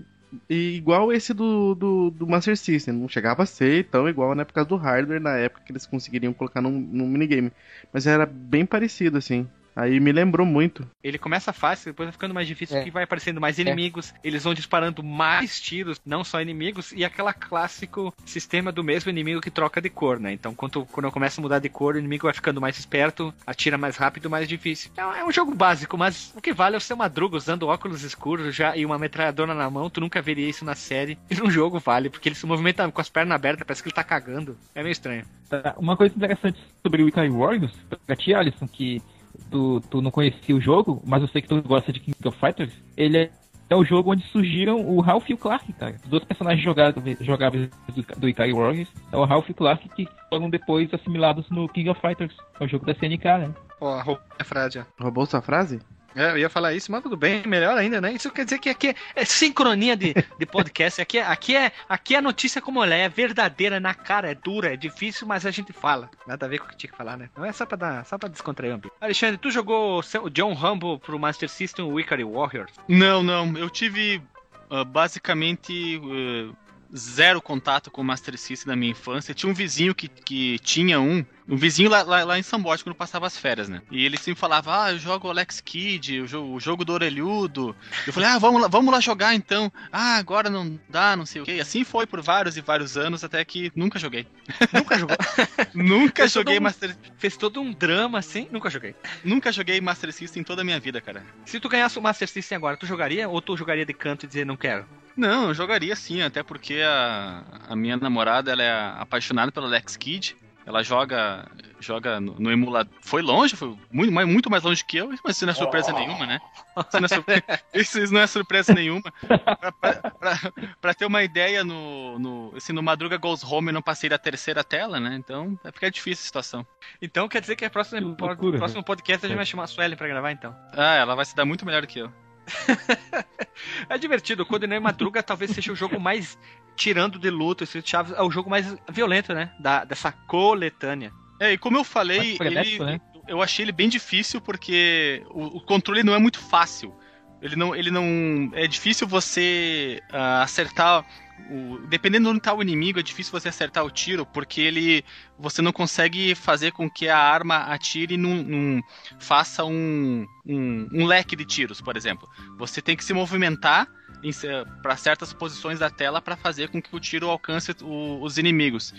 igual esse do, do, do Master System. Não chegava a ser tão igual, né? Por causa do hardware na época que eles conseguiriam colocar num, num minigame. Mas era bem parecido, assim. Aí me lembrou muito. Ele começa fácil, depois vai ficando mais difícil, É. porque vai aparecendo mais inimigos, eles vão disparando mais tiros, não só inimigos, e aquela clássico sistema do mesmo inimigo que troca de cor, né? Então, quando, quando começa a mudar de cor, o inimigo vai ficando mais esperto, atira mais rápido, mais difícil. Então, é um jogo básico, mas o que vale é o seu madruga usando óculos escuros já e uma metralhadora na mão, tu nunca veria isso na série. [laughs] E no jogo vale, porque ele se movimenta com as pernas abertas, parece que ele tá cagando. É meio estranho. Tá, Uma coisa interessante sobre o Ikari Warriors, pra ti, Alisson, que tu, tu não conhecia o jogo, mas eu sei que tu gosta de King of Fighters, ele é, é o jogo onde surgiram o Ralph e o Clark, cara. Os dois personagens jogáveis, jogáveis do, do Ikari Warriors é o Ralph e o Clark que foram depois assimilados no King of Fighters, é o jogo da CNK, né? Ó, a roupa é frágil. Roubou sua frase? É, eu ia falar isso, mas tudo bem, melhor ainda, né? Isso quer dizer que aqui é, é sincronia de, de podcast. Aqui, é- aqui, é, aqui é notícia como ela é, é verdadeira, na cara, é dura, é difícil, mas a gente fala. Nada a ver com o que tinha que falar, né? Não é só pra dar, só pra descontrair um pouco. Alexandre, tu jogou o o John Rambo pro Master System o Ikari Warriors? Não, não. Eu tive ah, basicamente ah, zero contato com o Master System na minha infância. Tinha um vizinho que, que tinha um. Um vizinho lá, lá, lá em São Borja, quando passava as férias, né? E ele sempre falava: Ah, eu jogo Alex Kidd, o jogo, o jogo do orelhudo. Eu falei: Ah, vamos lá, vamos lá jogar então. Ah, agora não dá, não sei o quê. E assim foi por vários e vários anos, até que nunca joguei. Nunca jogou? [laughs] Nunca sou joguei do- Master. Fez todo um drama assim? Nunca joguei. Nunca joguei Master System em toda a minha vida, cara. Se tu ganhasse o Master System agora, tu jogaria ou tu jogaria de canto e dizer não quero? Não, eu jogaria sim, até porque a, a minha namorada ela é apaixonada pelo Alex Kidd. Ela joga joga no, no emulador. Foi longe, foi muito, mais- muito mais longe que eu, mas isso não é surpresa nenhuma, né? Isso não é, surpre- [laughs] isso- isso não é surpresa nenhuma. Pra, pra- pra- pra ter uma ideia, no, no, assim, no Madruga Goes Home eu não passei da terceira tela, né? Então é porque é difícil a situação. Então quer dizer que a próxima, Que loucura, próximo podcast a gente vai chamar a Suelen pra gravar então. Ah, ela vai se dar muito melhor do que eu. [laughs] É divertido, o Codename Madruga talvez seja o jogo mais, tirando de luta, esse Chaves, é o jogo mais violento, né? Da, dessa coletânea. É, e como eu falei, ele, né? eu achei ele bem difícil porque o, o controle não é muito fácil. Ele não, ele não é difícil você ah, acertar o, dependendo de onde tá o inimigo, é difícil você acertar o tiro porque ele você não consegue fazer com que a arma atire num, num- faça um, um, um leque de tiros, por exemplo. Você tem que se movimentar para certas posições da tela para fazer com que o tiro alcance o- os inimigos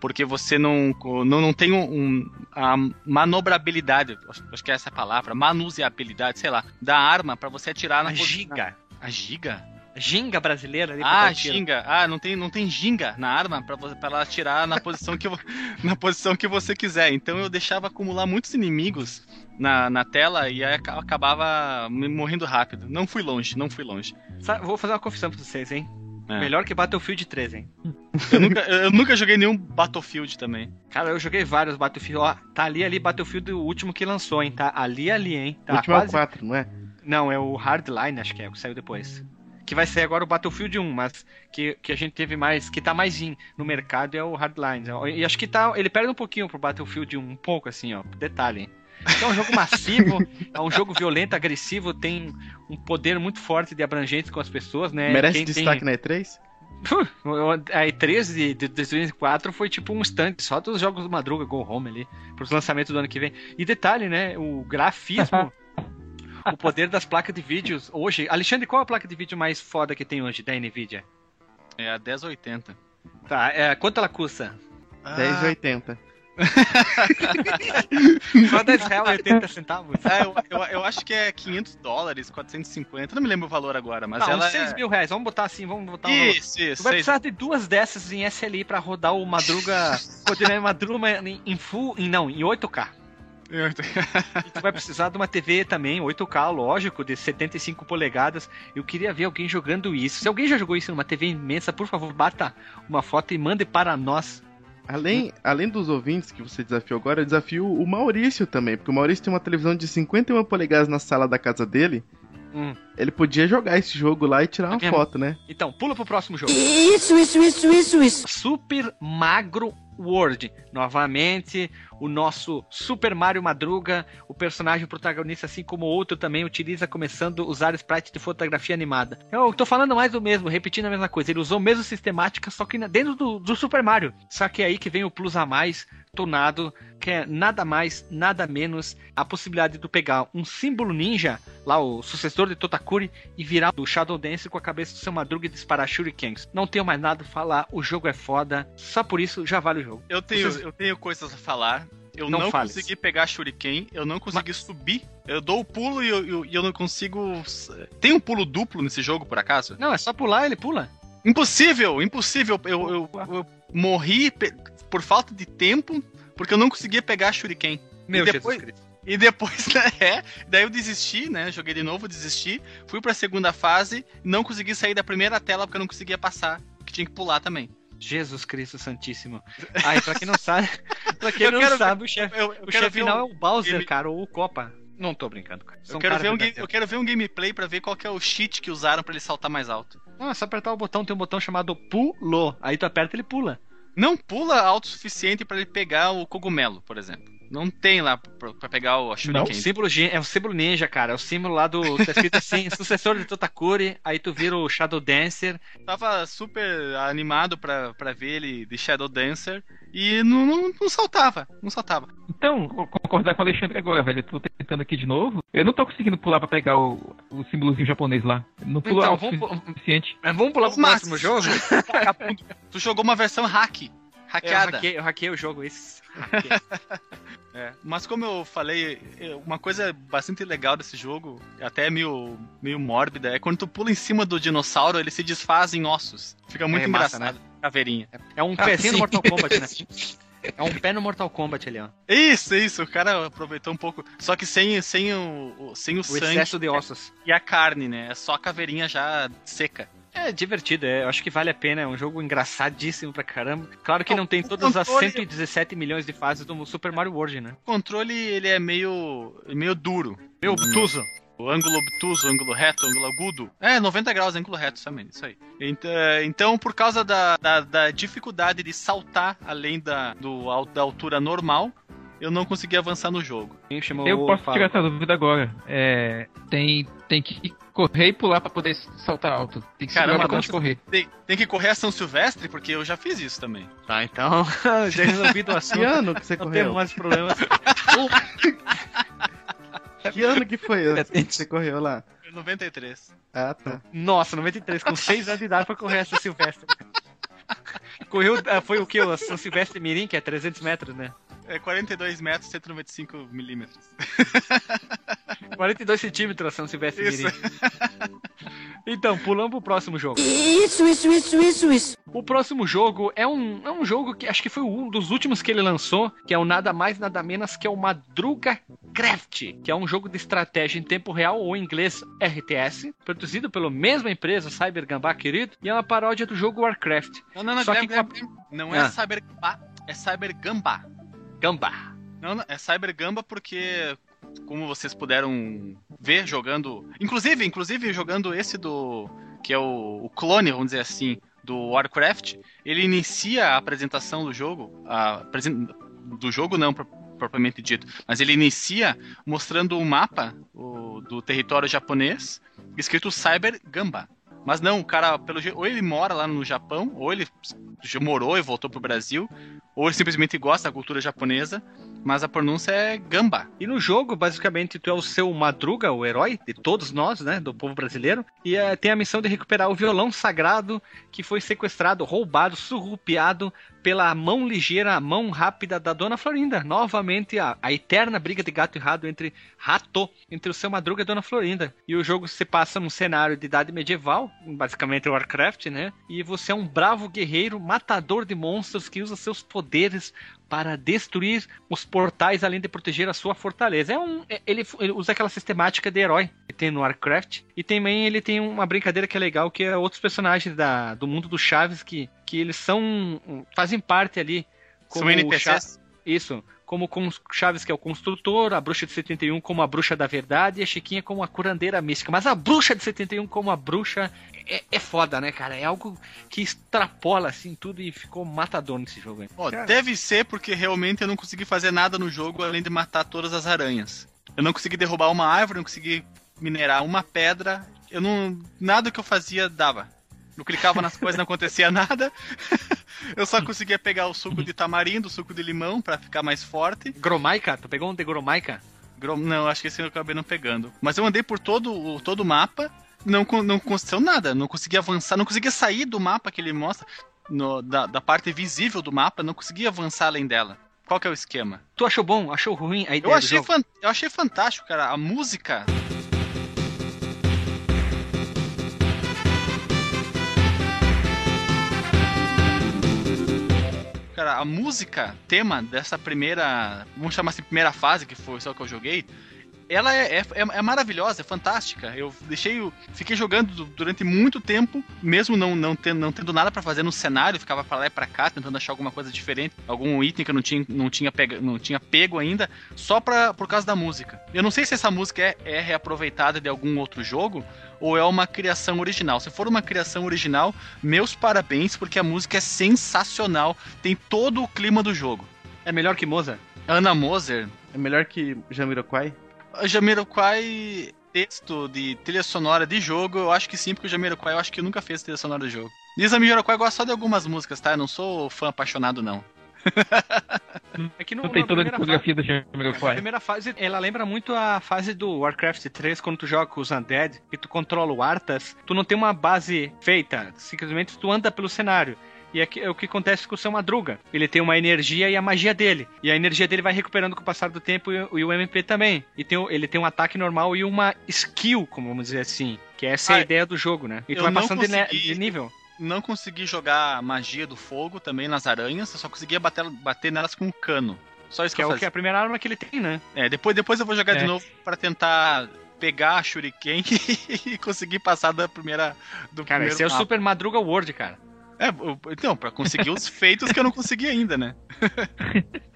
porque você não, não, não tem um, um- a manobrabilidade, acho, que é essa a palavra, manuseabilidade, sei lá, da arma pra você atirar na A giga. A giga? Ginga brasileira ali Ah, ginga. Ah, não tem, não tem ginga na arma pra ela atirar na posição, que, [laughs] na posição que você quiser. Então eu deixava acumular muitos inimigos na, na tela e aí aca- acabava me morrendo rápido. Não fui longe, não fui longe. Sa- Vou fazer uma confissão pra vocês, hein? É. Melhor que Battlefield 3, hein? Eu nunca, eu nunca joguei nenhum Battlefield também. Cara, eu joguei vários Battlefield. Ó, tá ali, ali, Battlefield, o último que lançou, hein? Tá ali, ali, hein? o Tá último é o quase... 4, não é? Não, é o Hardline, acho que é, o que saiu depois. Que vai ser agora o Battlefield 1, mas que, que a gente teve mais, que tá mais in no mercado é o Hardline. E acho que tá, ele perde um pouquinho pro Battlefield 1, um pouco assim, ó, detalhe. Então é um jogo massivo, é um jogo violento, agressivo, tem um poder muito forte de abrangência com as pessoas, né? Merece Quem tem- destaque na E3? [laughs] A E3 de, de 2004 foi tipo um stand só dos jogos do Madruga Go Home ali, pros lançamentos do ano que vem. E detalhe, né? O grafismo, [laughs] o poder das placas de vídeos hoje. Alexandre, qual é a placa de vídeo mais foda que tem hoje da Nvidia? É a 1080. Tá, é, quanto ela custa? Ah, 10,80. Só 10 reais e 80 centavos? Ah, eu, eu, eu acho que é 500 dólares, 450, não me lembro o valor agora, mas Não, ela uns 6 é... mil reais, vamos botar assim, vamos botar um valor. Isso, isso, Tu vai seis- precisar de duas dessas em SLI pra rodar o Madruga, [laughs] Codename Madruga em, em full, em, não, em 8K. E tu vai precisar de uma TV também, 8K, lógico, de 75 polegadas. Eu queria ver alguém jogando isso. Se alguém já jogou isso numa TV imensa, por favor, bata uma foto e mande para nós. Além, além dos ouvintes que você desafiou agora, eu desafio o Maurício também, porque o Maurício tem uma televisão de 51 polegadas na sala da casa dele. Hum. Ele podia jogar esse jogo lá e tirar uma É mesmo? foto, né? Então, pula pro próximo jogo. Isso, isso, isso, isso, isso. Super Magro World. Novamente, o nosso Super Mario Madruga, o personagem protagonista, assim como outro também, utiliza começando a usar sprite de fotografia animada. Eu tô falando mais do mesmo, repetindo a mesma coisa. Ele usou a mesma sistemática, só que dentro do, do Super Mario. Só que é aí que vem o plus a mais, tonado, que é nada mais, nada menos a possibilidade de tu pegar um símbolo ninja, lá o sucessor de Totakuri, e virar o Shadow Dance com a cabeça do seu Madruga e disparar shurikens. Não tenho mais nada a falar, o jogo é foda, só por isso já vale o jogo. Eu tenho, Vocês- eu tenho coisas a falar. Eu Não não, consegui pegar Shuriken, eu não consegui subir. Eu dou o pulo e eu, eu- eu não consigo. Tem um pulo duplo nesse jogo, por acaso? Não, é só pular, ele pula. Impossível, impossível. Eu, eu- eu morri por falta de tempo porque eu não conseguia pegar Shuriken. Meu E depois- Jesus Cristo. E depois, [laughs] né, é, daí eu desisti, né? Joguei de novo, desisti. Fui pra segunda fase, não consegui sair da primeira tela porque eu não conseguia passar. Que tinha que pular também. Jesus Cristo Santíssimo. Ai, pra quem não [laughs] sabe, pra quem Eu não quero sabe, o chefe Eu, eu o quero chefe ver final um- é o Bowser, ele- cara, ou o Copa. Não tô brincando, cara. São Eu quero, ver um, eu quero ver um gameplay pra ver qual que é o cheat que usaram pra ele saltar mais alto. Não, é só apertar o botão, tem um botão chamado pulo. Aí tu aperta ele pula. Não pula alto o suficiente pra ele pegar o cogumelo, por exemplo. Não tem lá pra, pegar o É o Shuriken. símbolo, gen- é o símbolo ninja, cara. É o símbolo lá do. Tá escrito assim, [laughs] sucessor de Totakuri. Aí tu vira o Shadow Dancer. Tava super animado pra, pra ver ele de Shadow Dancer e não, não, não saltava, não saltava. Então, vou concordar com o Alexandre agora, velho. Eu tô tentando aqui de novo. Eu não tô conseguindo pular pra pegar o, o símbolozinho japonês lá. Não pulo Então, alto o vamos, suficiente. mas vamos pular pro Mas- próximo jogo? [laughs] Tu jogou uma versão hack, Eu hackeada. hackei, eu hackei o jogo, isso. [laughs] É, mas como eu falei, é, uma coisa bastante legal desse jogo, até meio, meio mórbida, é quando tu pula em cima do dinossauro, ele se desfaz em ossos. Fica muito É massa, engraçado. Caveirinha. É um Ah, pezinho no Mortal Kombat, né? [laughs] É um pé no Mortal Kombat ali, ó. Isso, isso, o cara aproveitou um pouco. Só que sem, sem o, o- sem o, O sangue excesso de ossos. e a carne, né? É só a caveirinha já seca. É divertido, é, eu acho que vale a pena, é um jogo engraçadíssimo pra caramba. Claro que não tem todas as controle- 117 milhões de fases do Super Mario World, né? O controle, ele é meio, meio duro. Meu obtuso. O ângulo obtuso, ângulo reto, ângulo agudo. É, 90 graus, ângulo reto também, isso aí. Então, então por causa da, da, da dificuldade de saltar além da, do, da altura normal, eu não consegui avançar no jogo. Eu posso Fala. tirar essa dúvida agora. É, tem, tem que correr e pular pra poder saltar alto. Tem que Caramba, segurar o correr. Tem, tem que correr a São Silvestre, porque eu já fiz isso também. Tá, então, [laughs] já resolvido o Que ano que você [laughs] Não correu? mais problemas. [laughs] Que ano que foi É, que você correu lá? 93. Ah, tá. Nossa, 93, com 6 anos de idade pra correr essa Silvestre. Correu, ah, foi o que? O São Silvestre Mirim, que é 300 metros, né? É 42 metros, 195 milímetros. [laughs] 42 centímetros a São Silvestre Isso. Então, pulamos pro próximo jogo. Isso, isso, isso, isso, isso. O próximo jogo é um, é um jogo que acho que foi um dos últimos que ele lançou, que é o nada mais nada menos que é o Madruga Craft, que é um jogo de estratégia em tempo real ou em inglês RTS, produzido pela mesma empresa Cyber Gambá querido, e é uma paródia do jogo Warcraft. Não, não, não, Só que não é Ah. Cyber Gambá, é Cyber Gambá. Gambá. Não, não, é Cyber Gamba porque, como vocês puderam ver jogando, inclusive, inclusive jogando esse do que é o, o clone, vamos dizer assim, do Warcraft, ele inicia a apresentação do jogo, a do jogo não pro- propriamente dito, mas ele inicia mostrando o mapa o- do território japonês, escrito Cyber Gamba. Mas não, o cara, pelo ou ele mora lá no Japão, ou ele morou e voltou pro Brasil, ou ele simplesmente gosta da cultura japonesa, mas a pronúncia é Gamba. E no jogo, basicamente, tu é o seu Madruga, o herói de todos nós, né, do povo brasileiro, e eh, tem a missão de recuperar o violão sagrado que foi sequestrado, roubado, surrupiado pela mão ligeira, a mão rápida da Dona Florinda. Novamente, a, a eterna briga de gato e rato entre rato, entre o seu Madruga e a Dona Florinda. E o jogo se passa num cenário de idade medieval, basicamente Warcraft, né? E você é um bravo guerreiro, matador de monstros que usa seus poderes para destruir os portais além de proteger a sua fortaleza. É um, é- ele, ele usa aquela sistemática de herói que tem no Warcraft e também ele tem uma brincadeira que é legal que é outros personagens da, do mundo do Chaves que, que eles são fazem parte ali São como o NPCs? Cha- isso, como com o Chaves que é o construtor, a bruxa de 71 como a bruxa da verdade e a Chiquinha como a curandeira mística. Mas a bruxa de 71 como a bruxa é, é foda, né, cara? É algo que extrapola assim tudo e ficou matador nesse jogo aí. Ó, deve ser porque realmente eu não consegui fazer nada no jogo além de matar todas as aranhas. Eu não consegui derrubar uma árvore, não consegui minerar uma pedra. Eu não. Nada que eu fazia dava. Eu clicava nas coisas não acontecia [laughs] nada. Eu só conseguia pegar o suco de tamarindo, o suco de limão pra ficar mais forte. Gromaica? Tu pegou um de Gromaica? Gro- Não, acho que esse eu acabei não pegando. Mas eu andei por todo, o- todo o mapa, não, não aconteceu nada. Não conseguia avançar, não conseguia sair do mapa que ele mostra, no- da, da parte visível do mapa, não conseguia avançar além dela. Qual que é o esquema? Tu achou bom? Achou ruim a ideia Eu do achei, jogo? fan- eu achei fantástico, cara. A música. A música, tema dessa primeira. Vamos chamar assim, primeira fase, que foi só que eu joguei. Ela é, é, é- é maravilhosa, é fantástica. Eu deixei, o- fiquei jogando du- durante muito tempo, mesmo não, não, tendo, não tendo nada pra fazer no cenário, ficava pra lá e pra cá, tentando achar alguma coisa diferente, algum item que eu não tinha, não tinha, pega, não tinha pego ainda, só pra, por causa da música. Eu não sei se essa música é, é reaproveitada de algum outro jogo ou é uma criação original. Se for uma criação original, meus parabéns, porque a música é sensacional, tem todo o clima do jogo. É melhor que Mozart. Ana Moser, É melhor que Jamiroquai? A Jamiroquai texto de trilha sonora de jogo, eu acho que sim, porque o Jamiroquai eu acho que nunca fez trilha sonora de jogo. Diz a Jamiroquai gosta só de algumas músicas, tá? Eu não sou fã apaixonado, não. [laughs] É que no, Não tem toda a discografia da A Jamiroquai. primeira fase, ela lembra muito a fase do Warcraft 3, quando tu joga com os Undead, que tu controla o Arthas, tu não tem uma base feita, simplesmente tu anda pelo cenário. E é, que- é o que acontece com o seu Madruga. Ele tem uma energia e a magia dele. E a energia dele vai recuperando com o passar do tempo e, o- MP também. E tem, ele tem um ataque normal e uma skill, como vamos dizer assim. Que essa é a Ah, ideia do jogo, né? E tu vai passando de, consegui- de nível. Não consegui jogar magia do fogo também nas aranhas, eu só conseguia bater, bater nelas com um cano. Só isso que, Que é eu o que é a primeira arma que ele tem, né? É, depois, depois eu vou jogar de É. novo pra tentar pegar a Shuriken [laughs] e conseguir passar da primeira do Cara, primeiro esse é o mapa. Super Madruga World, cara. É, então, pra conseguir os feitos que eu não consegui ainda, né? [laughs]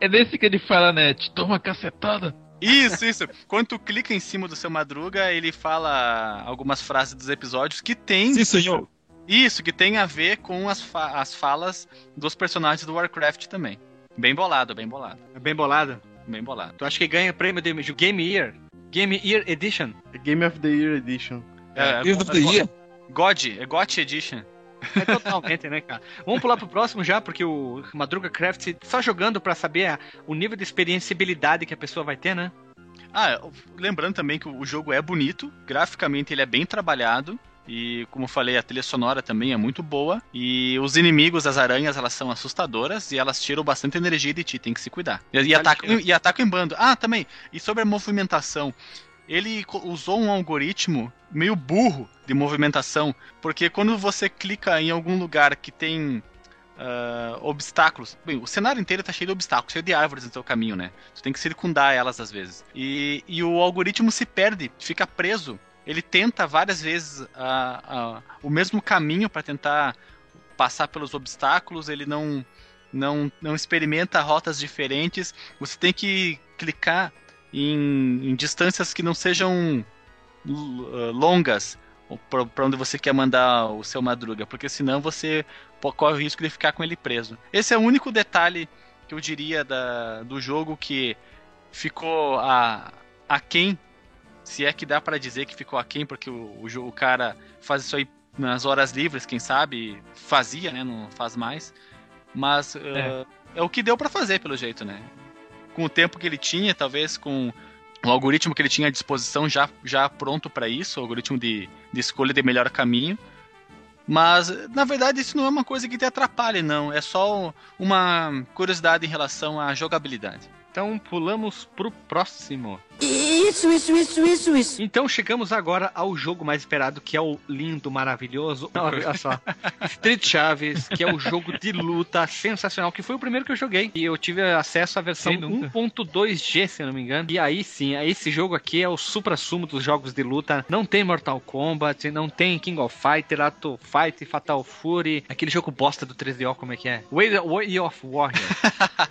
É desse que ele fala, né? Te toma cacetada. Isso, isso. Quando tu clica em cima do seu Madruga, ele fala algumas frases dos episódios que tem. Sim, senhor. Isso, que tem a ver com as, fa- as falas dos personagens do Warcraft também. Bem bolado, bem bolado. É bem bolado. Bem bolado. Tu acha que ganha prêmio de Game Year? Game Year Edition. Game of the Year Edition. É, Year of the Year. God, é GOT Edition. É totalmente, né, cara? Vamos pular pro próximo já, porque o Madruga Craft só jogando pra saber o nível de experienciabilidade que a pessoa vai ter, né? Ah, lembrando também que o jogo é bonito, graficamente ele é bem trabalhado. E como eu falei, a trilha sonora também é muito boa. E os inimigos, as aranhas, elas são assustadoras e elas tiram bastante energia de ti, tem que se cuidar. E, e, atacam, e atacam em bando. Ah, também. E sobre a movimentação. Ele usou um algoritmo meio burro de movimentação. Porque quando você clica em algum lugar que tem ah, obstáculos. Bem, o cenário inteiro tá cheio de obstáculos, cheio de árvores no teu caminho, né? Tu tem que circundar elas às vezes. E, e o algoritmo se perde, fica preso. Ele tenta várias vezes ah, ah, o mesmo caminho para tentar passar pelos obstáculos, ele não, não, não experimenta rotas diferentes. Você tem que clicar em, em distâncias que não sejam ah, longas para onde você quer mandar o seu madruga, porque senão você corre o risco de ficar com ele preso. Esse é o único detalhe que eu diria da, do jogo que ficou a, a quem, se é que dá pra dizer que ficou a quem, porque o, o, o cara faz isso aí nas horas livres, quem sabe, fazia, né, não faz mais, mas eh, é, o que deu pra fazer pelo jeito, né? Com o tempo que ele tinha, talvez com o algoritmo que ele tinha à disposição já, já pronto pra isso, o algoritmo de, de escolha de melhor caminho. Mas, na verdade, isso não é uma coisa que te atrapalhe, não. É só uma curiosidade em relação à jogabilidade. Então pulamos pro próximo. Isso, isso, isso, isso, isso. Então chegamos agora ao jogo mais esperado, que é o lindo, maravilhoso. Olha só. [laughs] Street Chaves, que é o jogo de luta sensacional, que foi o primeiro que eu joguei. E eu tive acesso à versão Quem nunca? 1.2G, se eu não me engano. E aí sim, esse jogo aqui é o supra-sumo dos jogos de luta. Não tem Mortal Kombat, não tem King of Fighter, Ato Fight, Fatal Fury, aquele jogo bosta do 3DO, como é que é? Way, of Warrior.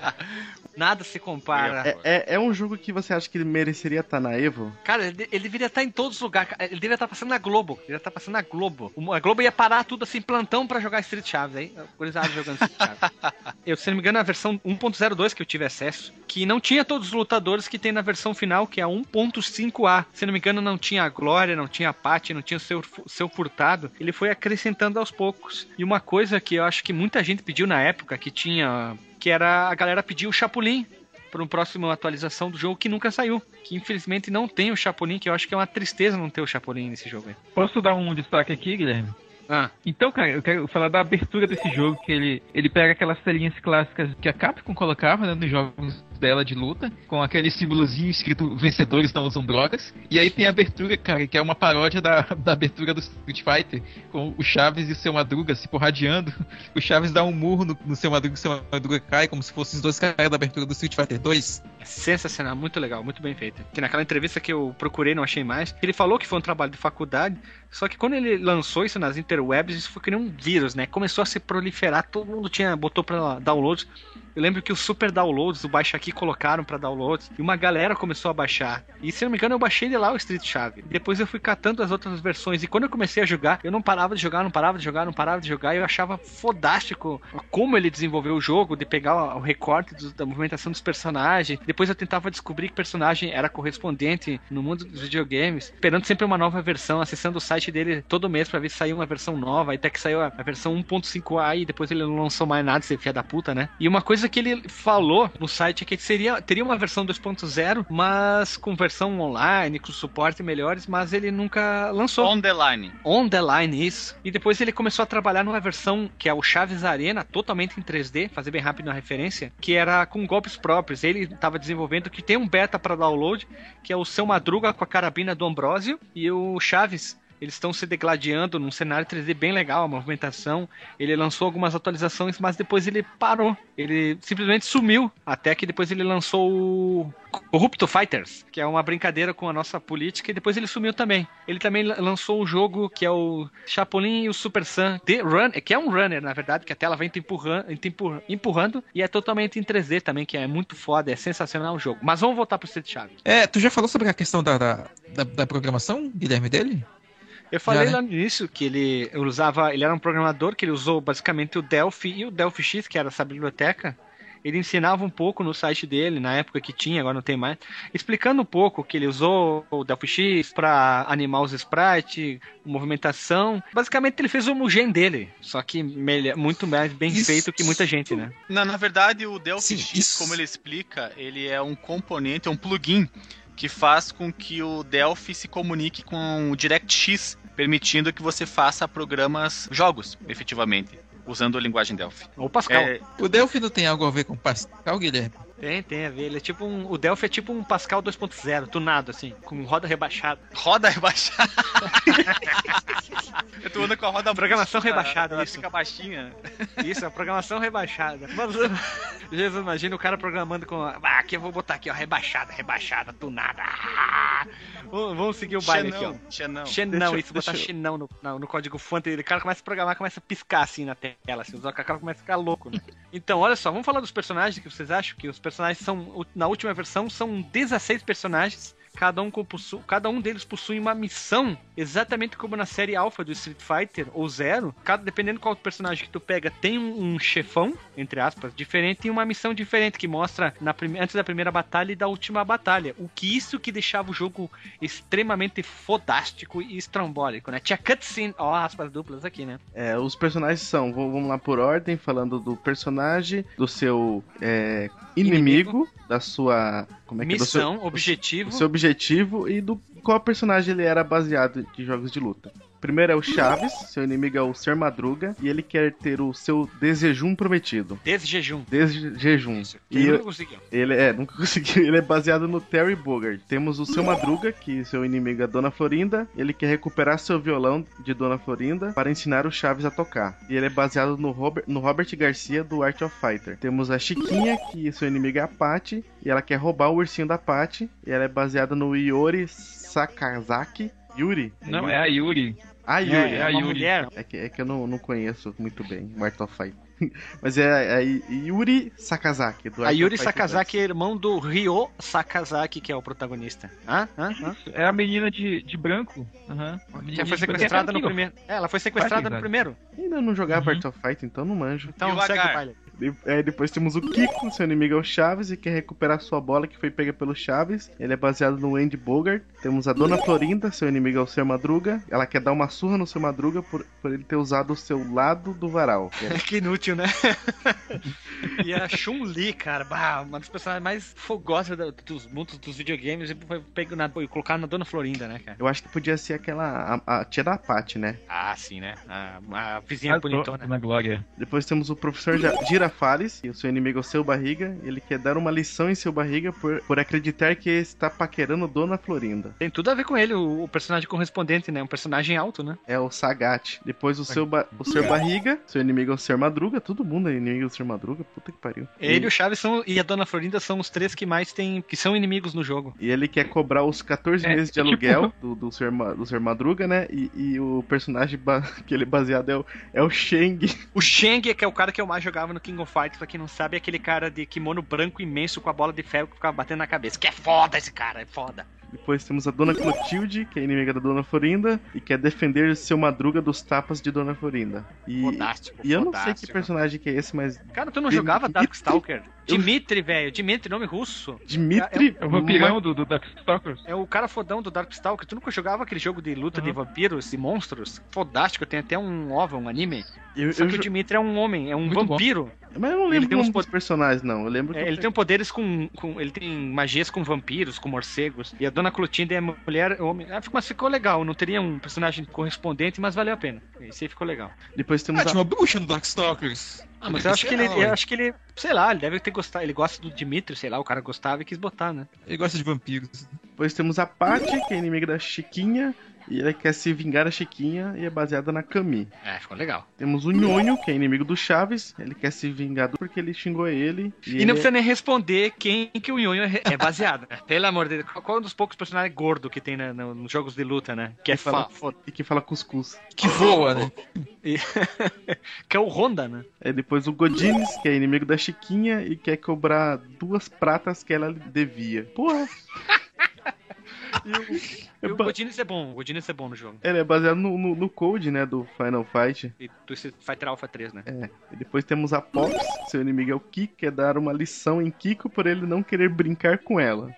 [laughs] Nada se compara. É, é, é um jogo que você acha que ele mereceria estar na Evo? Cara, ele, ele deveria estar em todos os lugares. Ele deveria estar passando na Globo. Ele deveria estar passando na Globo. A Globo ia parar tudo assim, plantão pra jogar Street Chaves aí. Gurizada jogando Street Chaves. [laughs] eu, se não me engano, a versão 1.02 que eu tive acesso, que não tinha todos os lutadores que tem na versão final, que é a 1.5A. Se não me engano, não tinha a Glória, não tinha a Paty, não tinha o seu, seu Furtado. Ele foi acrescentando aos poucos. E uma coisa que eu acho que muita gente pediu na época, que tinha. Que era a galera pediu o Chapolin para uma próxima atualização do jogo que nunca saiu. Que infelizmente não tem o Chapolin, que eu acho que é uma tristeza não ter o Chapolin nesse jogo aí. Posso dar um destaque aqui, Guilherme? Ah, Então, cara, eu quero falar da abertura desse jogo, que ele, ele pega aquelas telinhas clássicas que a Capcom colocava né, nos jogos dela de luta, com aquele símbolozinho escrito vencedores não usam drogas. E aí tem a abertura, cara, que é uma paródia da, da abertura do Street Fighter, com o Chaves e o seu Madruga se porradeando. O Chaves dá um murro no, no seu Madruga e o seu Madruga cai, como se fossem os dois caras da abertura do Street Fighter 2. É sensacional, muito legal, muito bem feito. Que naquela entrevista que eu procurei, não achei mais, ele falou que foi um trabalho de faculdade, só que quando ele lançou isso nas interwebs, isso foi que nem um vírus, né? Começou a se proliferar, todo mundo tinha botou para downloads. Eu lembro que os super downloads, o Baixa Aqui colocaram para downloads, e uma galera começou a baixar. E se não me engano, eu baixei ele lá, o Street Chave. Depois eu fui catando as outras versões, e quando eu comecei a jogar, eu não parava de jogar, não parava de jogar, não parava de jogar, e eu achava fodástico como ele desenvolveu o jogo, de pegar o recorte do- da movimentação dos personagens. Depois eu tentava descobrir que personagem era correspondente no mundo dos videogames, esperando sempre uma nova versão, acessando o site dele todo mês pra ver se saiu uma versão nova, até que saiu a versão 1.5A e depois ele não lançou mais nada, esse filho da puta, né? E uma coisa que ele falou no site é que seria, teria uma versão 2.0, mas com versão online, com suporte melhores, mas ele nunca lançou. On the line. On the Line, isso. E depois ele começou a trabalhar numa versão que é o Chaves Arena, totalmente em 3D, fazer bem rápido a referência, que era com golpes próprios. Ele estava desenvolvendo que tem um beta para download, que é o seu Madruga com a carabina do Ambrósio e o Chaves. Eles estão se degladiando num cenário 3D bem legal, a movimentação. Ele lançou algumas atualizações, mas depois ele parou. Ele simplesmente sumiu. Até que depois ele lançou o Corrupto Fighters, que é uma brincadeira com a nossa política, e depois ele sumiu também. Ele também la- lançou um jogo que é o Chapolin e o Super Sun The Run, que é um runner, na verdade, que a tela vem te empurrando, te empurra- empurrando e é totalmente em 3D também, que é muito foda, é sensacional o jogo. Mas vamos voltar pro Street Chave. É, tu já falou sobre a questão da, da, da, da programação, Guilherme, dele? Eu falei Já, né? lá no início que ele usava, ele era um programador que ele usou basicamente o Delphi e o Delphi X, que era essa biblioteca. Ele ensinava um pouco no site dele, na época que tinha, agora não tem mais, explicando um pouco que ele usou o Delphi X para animar os sprites, movimentação. Basicamente ele fez o Mugen dele, só que melhor, muito mais bem Isso- feito que muita gente, né? Na, na verdade, o Delphi Sim, X, isso- como ele explica, ele é um componente, é um plugin que faz com que o Delphi se comunique com o DirectX, permitindo que você faça programas, jogos, efetivamente, usando a linguagem Delphi. Ou Pascal. É, O Delphi não tem algo a ver com Pascal, Guilherme? Tem, tem a ver. Ele é tipo um, o Delphi é tipo um Pascal 2.0, tunado assim, com roda rebaixada. roda rebaixada. [laughs] Eu tô andando com a roda Programação baixa, rebaixada, ela isso. fica baixinha. Isso, a programação rebaixada. Mas [laughs] Jesus, imagina o cara programando com. Ah, aqui eu vou botar aqui, ó, rebaixada, rebaixada, tunada. Ah! Vamos seguir o baile aqui, ó. Xenão, Xenão. Xenão, Deixa- isso, botar eu- xenão no, no, no código fonte, o cara começa a programar, começa a piscar assim na tela, assim, o cara começa a ficar louco, né? Então, olha só, vamos falar dos personagens que vocês acham que os personagens são, na última versão, são 16 personagens. Cada um, possu- cada um deles possui uma missão, exatamente como na série Alpha do Street Fighter ou Zero. Cada, dependendo qual personagem que tu pega, tem um, um chefão, entre aspas, diferente e uma missão diferente que mostra na prime- antes da primeira batalha e da última batalha. O que isso que deixava o jogo extremamente fodástico e estrambólico, né? Tinha cutscene, ó, aspas duplas aqui, né? É, os personagens são, vamos lá por ordem, falando do personagem, do seu é, inimigo, da sua. Como é que é? Do seu- Missão, objetivo. seu objetivo e do qual personagem ele era baseado de jogos de luta. Primeiro é o Chaves, seu inimigo é o Ser Madruga, e ele quer ter o seu desjejum prometido. Desjejum. Desjejum. Isso. E eu- nunca conseguiu. ele é, nunca [laughs] conseguiu. Ele é baseado no Terry Bogard. Temos o seu Madruga, que seu inimigo é Dona Florinda. Ele quer recuperar seu violão de Dona Florinda para ensinar o Chaves a tocar. E ele é baseado no Robert, no Robert Garcia do Art of Fighter. Temos a Chiquinha, que seu inimigo é a Patty. E ela quer roubar o ursinho da Patty. E ela é baseada no Iori Sakazaki. Yuri? Não, é a Yuri. Ah, Yuri. É, é a uma Yuri. mulher. É que, é que eu não, não conheço muito bem o Art of Fight. [laughs] Mas é a Yuri Sakazaki. Do A Yuri Sakazaki é irmão do Ryo Sakazaki, que é o protagonista. Hã? Hã? Hã? É a menina de, de branco. Aham. A Que foi sequestrada no É, primeiro. É, ela foi sequestrada no primeiro. Ainda não jogava Uhum. Art of Fight, então não manjo. Então E segue o baile. É, depois temos o Kiko, seu inimigo é o Chaves e quer recuperar sua bola que foi pega pelo Chaves. Ele é baseado no Andy Bogart. Temos a Dona Florinda, seu inimigo é o Seu Madruga. Ela quer dar uma surra no Seu Madruga por, por ele ter usado o seu lado do varal. que [laughs] é- que inútil, né? [laughs] e a Chun-Li, cara, bah, uma das personagens mais fogosas dos mundos dos videogames e foi pego na, e colocar na Dona Florinda, né, cara? Eu acho que podia ser aquela. A, a tia da Paty, né? Ah, sim, né? A, a vizinha A bonitona. Na glória. Depois temos o professor Gira Girafales, e o seu inimigo é o seu barriga. Ele quer dar uma lição em seu barriga por, por acreditar que está paquerando Dona Florinda. Tem tudo a ver com ele, o, o personagem correspondente, né? Um personagem alto, né? É o Sagat. Depois o seu, ba- o seu barriga, seu inimigo é o Ser Madruga. Todo mundo é inimigo do Ser Madruga. Puta que pariu. Ele, o Chaves são, e a Dona Florinda são os três que mais tem, que são inimigos no jogo. E ele quer cobrar os 14 É, meses de [laughs] tipo- aluguel do, do, Ma- do Ser Madruga, né? E, e o personagem ba- [laughs] que ele é baseado é o, é o Shang. O Shang, que é o cara que eu mais jogava no King of Fighters, pra quem não sabe, é aquele cara de kimono branco imenso com a bola de ferro que ficava batendo na cabeça. Que é foda esse cara, é foda. Depois temos a Dona Clotilde, que é inimiga da Dona Florinda, e quer defender seu Madruga dos tapas de Dona Florinda. E, Fodástico. e eu não sei que personagem que é esse, mas Cara, tu não Dimitri- jogava Darkstalker? Dimitri, velho. Dimitri, nome russo. Dimitri. É o vampirão do, do Darkstalkers. É o cara fodão do Darkstalker. Tu nunca jogava aquele jogo de luta de Uhum. vampiros e monstros? Fodástico, tem até um OVA, um anime. Eu, Só eu que o jo- Dimitri é um homem, é um Muito bom. Mas eu não ele lembro tem o uns nome dos pod- personagens, não. Eu lembro que É, eu ele tem poderes com, com- Ele tem magias com vampiros, com morcegos. E a Dona Clotilde é mulher, homem. Ah, mas ficou legal. Não teria um personagem correspondente, mas valeu a pena. Esse aí ficou legal. Depois temos Ah, tinha a... uma bruxa no Darkstalkers. Ah, mas eu acho que ele. Eu acho que ele. Sei lá, ele deve ter gostado. Ele gosta do Dimitri, sei lá, o cara gostava e quis botar, né? Ele gosta de vampiros. Depois temos a Patty, que é inimiga da Chiquinha. E ela quer se vingar da Chiquinha e é baseada na Kami. É, ficou legal. Temos o Nhonho, que é inimigo do Chaves. Ele quer se vingar porque ele xingou ele. E, E, não ele- precisa nem responder quem que o Nhonho é é baseado, né? [laughs] Pelo amor de Deus. Qual é um dos poucos personagens gordos que tem no- nos jogos de luta, né? Que é Que fala- E que fala cuscuz. Que voa, né? [laughs] e- [laughs] que é o Honda, né? É depois o Godines, que é inimigo da Chiquinha e quer cobrar duas pratas que ela devia. Porra! E o Godinez é bom, o Godinez é bom no jogo. Ele é baseado no, no, no Code, né, do Final Fight. E do Street Fighter Alpha 3, né? É. E depois temos a Pops, seu inimigo é o Kiko, quer dar uma lição em Kiko por ele não querer brincar com ela.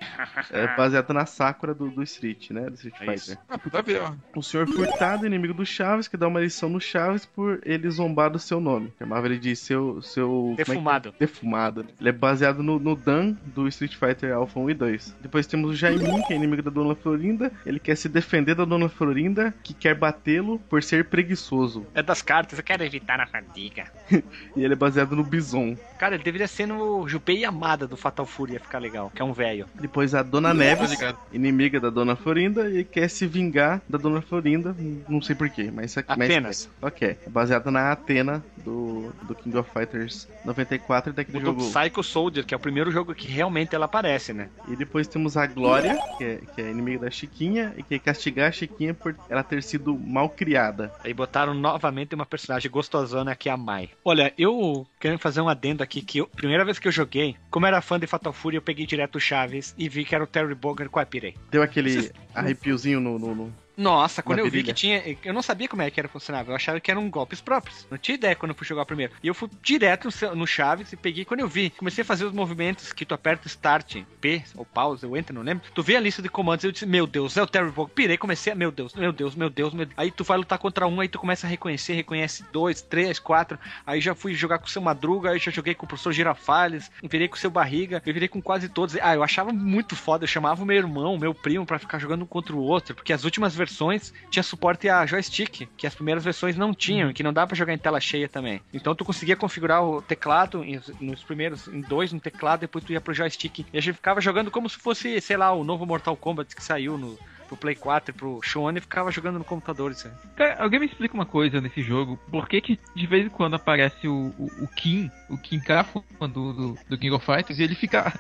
É [laughs] baseado na Sakura do, do Street, né, do Street É isso. Fighter. Ah, puta ver, ó. O Senhor Furtado, inimigo do Chaves, que dá uma lição no Chaves por ele zombar do seu nome. Chamava ele de seu... seu como é que- Defumado. Defumado. Ele é baseado no, no Dan do Street Fighter Alpha 1 e 2. Depois temos o Jaimin, que é inimigo da Dona Florinda. Ele quer se defender da Dona Florinda, que quer batê-lo por ser preguiçoso. É das cartas, eu quero evitar a fadiga. [laughs] E ele é baseado no Bison. Cara, ele deveria ser no Jupei Yamada do Fatal Fury, ia ficar legal, que é um velho. Depois a Dona Tô Neves, ligado. inimiga da Dona Florinda, e quer se vingar da Dona Florinda. Não sei porquê, mas isso aqui. mas- ok. É baseado na Atena do, do King of Fighters 94 daquele O do jogo. Psycho Soldier, que é o primeiro jogo que realmente ela aparece, né? E depois temos a Glória, que é, que é inimiga da Chiquinha, e quer castigar a Chiquinha por ela ter sido mal criada. Aí botaram novamente uma personagem gostosona que é a Mai. Olha, eu quero fazer um adendo aqui que eu, primeira vez que eu joguei, como era fã de Fatal Fury, eu peguei direto o Chaves e vi que era o Terry Bogard com a pirei. Deu aquele Vocês- arrepiozinho no. no, no- Nossa, quando eu vi que tinha. Eu não sabia como é que era funcionava. Eu achava que eram golpes próprios. Não tinha ideia quando eu fui jogar primeiro. E eu fui direto no, Chaves e peguei. Quando eu vi, comecei a fazer os movimentos que tu aperta Start, P ou pause, ou Enter, não lembro. Tu vê a lista de comandos e eu disse, meu Deus, é o Terry Bog. Pirei, comecei a. Meu Deus, meu Deus, meu Deus, meu Deus. Aí tu vai lutar contra um, aí tu começa a reconhecer, reconhece dois, três, quatro. Aí já fui jogar com o seu Madruga, aí já joguei com o professor Girafales, eu virei com o seu Barriga, eu virei com quase todos. Ah, eu achava muito foda. Eu chamava o meu irmão, meu primo, pra ficar jogando um contra o outro, porque as últimas versões tinha suporte a joystick, que as primeiras versões não tinham, e que não dá pra jogar em tela cheia também. Então tu conseguia configurar o teclado em- nos primeiros, em dois no teclado, depois tu ia pro joystick. E a gente ficava jogando como se fosse, sei lá, o novo Mortal Kombat que saiu no pro Play 4 e pro Shone e ficava jogando no computador isso aí. Cara, alguém me explica uma coisa nesse jogo. Por que, que de vez em quando aparece o, o, o Kim, o Kim Kafuma do, do, do King of Fighters, e ele fica.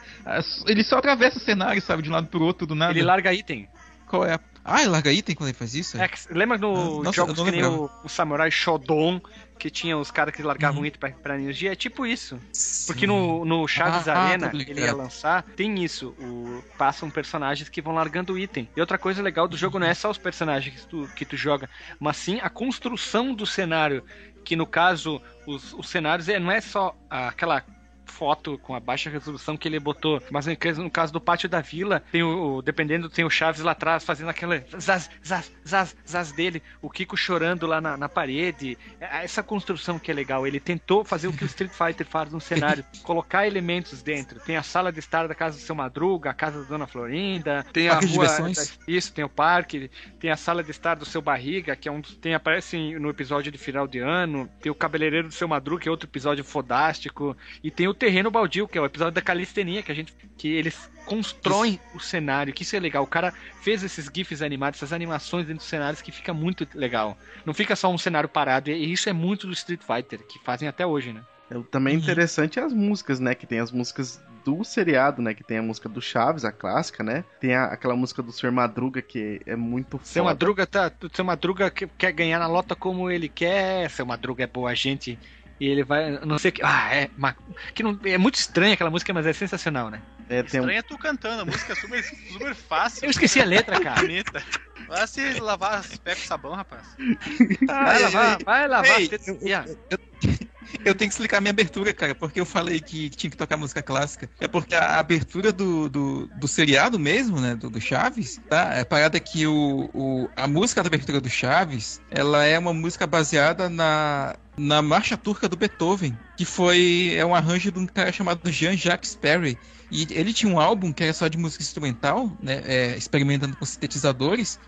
Ele só atravessa o cenário, sabe, de um lado pro outro do nada. Ele larga item. Qual é a. Ah, ele larga item quando ele faz isso? É, lembra no Ah, nossa, jogos que nem o, o Samurai Shodown, que tinha os caras que largavam Uhum. item pra, pra energia? É tipo isso. Porque no, no Chaves Ah, Arena, tô que ele ia lançar, tem isso. O, passam personagens que vão largando item. E outra coisa legal do jogo não é só os personagens que tu, que tu joga, mas sim a construção do cenário. Que no caso, os, os cenários é, não é só aquela foto com a baixa resolução que ele botou. Mas no caso do pátio da vila, tem o, o- dependendo, tem o Chaves lá atrás fazendo aquela zaz, zaz, zaz, zaz dele, o Kiko chorando lá na, na parede. É- Essa construção que é legal. Ele tentou fazer o que o Street Fighter faz no cenário, [laughs] colocar elementos dentro. Tem a sala de estar da casa do seu Madruga, a casa da Dona Florinda, tem Parque a rua, diversões. isso, tem o parque, tem a sala de estar do seu Barriga, que é um tem aparece no episódio de final de ano, tem o cabeleireiro do seu Madruga, que é outro episódio fodástico, e tem o terreno baldio, que é o episódio da calistenia, que a gente que eles constroem o cenário, que isso é legal. O cara fez esses gifs animados, essas animações dentro dos cenários que fica muito legal. Não fica só um cenário parado, e isso é muito do Street Fighter, que fazem até hoje, né? É, também interessante as músicas, né? Que tem as músicas do seriado, né? Que tem a música do Chaves, a clássica, né? Tem a- aquela música do Sr. Madruga, que é muito Seu foda. Madruga tá, seu Madruga que- quer ganhar na lota como ele quer. Seu Madruga é boa gente e ele vai, não sei que, ah, é, ma- que não, é muito estranha aquela música, mas é sensacional, né? É, tem um- é tu cantando, a música é super, [laughs] super fácil. Eu esqueci a letra, cara. Bonita. Vai se lavar as pés com sabão, rapaz. Vai lavar, vai lavar. Ei, eu- tenho que explicar a minha abertura, cara, porque eu falei que tinha que tocar música clássica. É porque a abertura do, do, do seriado mesmo, né, do, do Chaves, tá? É a parada que o, o, a música da abertura do Chaves, ela é uma música baseada na, na marcha turca do Beethoven, que foi é um arranjo de um cara chamado Jean-Jacques Perry. E ele tinha um álbum que era só de música instrumental, né, é, experimentando com sintetizadores,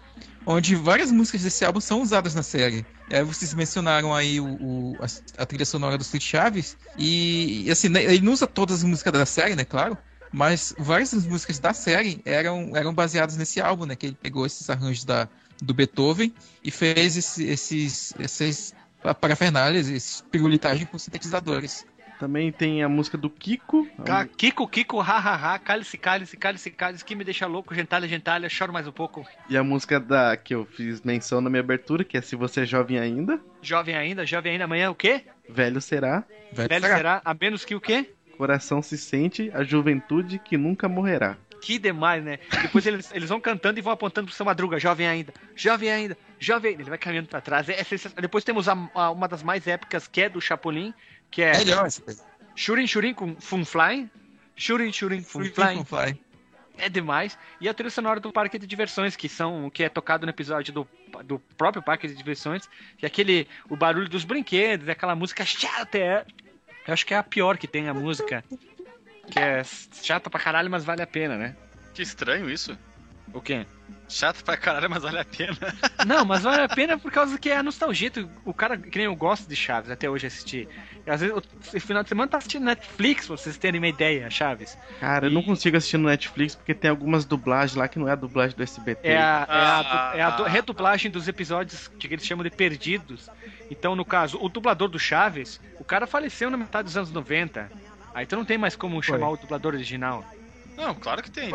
onde várias músicas desse álbum são usadas na série. Aí vocês mencionaram aí o, o- a, a trilha sonora do Street Chaves, e, e, assim, né, ele não usa todas as músicas da série, né, claro, mas várias das músicas da série eram, eram baseadas nesse álbum, né, que ele pegou esses arranjos da, do Beethoven e fez esse- esses, esses parafernálias, esses pirulitagem com sintetizadores. Também tem a música do Kiko. Ca- Kiko, Kiko, ha, ha, ha, cálice, cálice, cálice, cálice, que me deixa louco, gentalha, gentalha, choro mais um pouco. E a música da que eu fiz menção na minha abertura, que é Se Você é Jovem Ainda, Jovem ainda, jovem ainda, amanhã o quê? Velho Será, Velho Velho será? será, a menos que o quê? Coração se sente, a juventude que nunca morrerá. Que demais, né? Depois eles, eles vão cantando e vão apontando pro seu Madruga, jovem ainda, jovem ainda, jovem ainda. Ele vai caminhando pra trás. É, é. Depois temos a- a- uma das mais épicas, que é do Chapolin, que é Melhor essa coisa. Shurin Shurin com Fun Fly. Shurin Shurin Fun Fly. Fly. É demais. E a trilha sonora do Parque de Diversões, que são que é tocado no episódio do, do próprio Parque de Diversões, que é aquele o barulho dos brinquedos, é aquela música chata. É, eu acho que é a pior que tem a música. Que é chata pra caralho, mas vale a pena, né? Que estranho isso. O quê? Chato pra caralho, mas vale a pena. [laughs] Não, mas vale a pena por causa que é a nostalgia. Tu- O cara, que nem eu gosto de Chaves até hoje assistir. E às vezes, esse final de semana tá assistindo Netflix, pra vocês terem uma ideia, Chaves. Cara, eu não E- consigo assistir no Netflix porque tem algumas dublagens lá que não é a dublagem do SBT. É a, é a, Ah. é a du- redublagem dos episódios que eles chamam de perdidos. Então, no caso, o dublador do Chaves, o cara faleceu na metade dos anos 90. Aí tu não tem mais como chamar o dublador original. Não, claro que tem.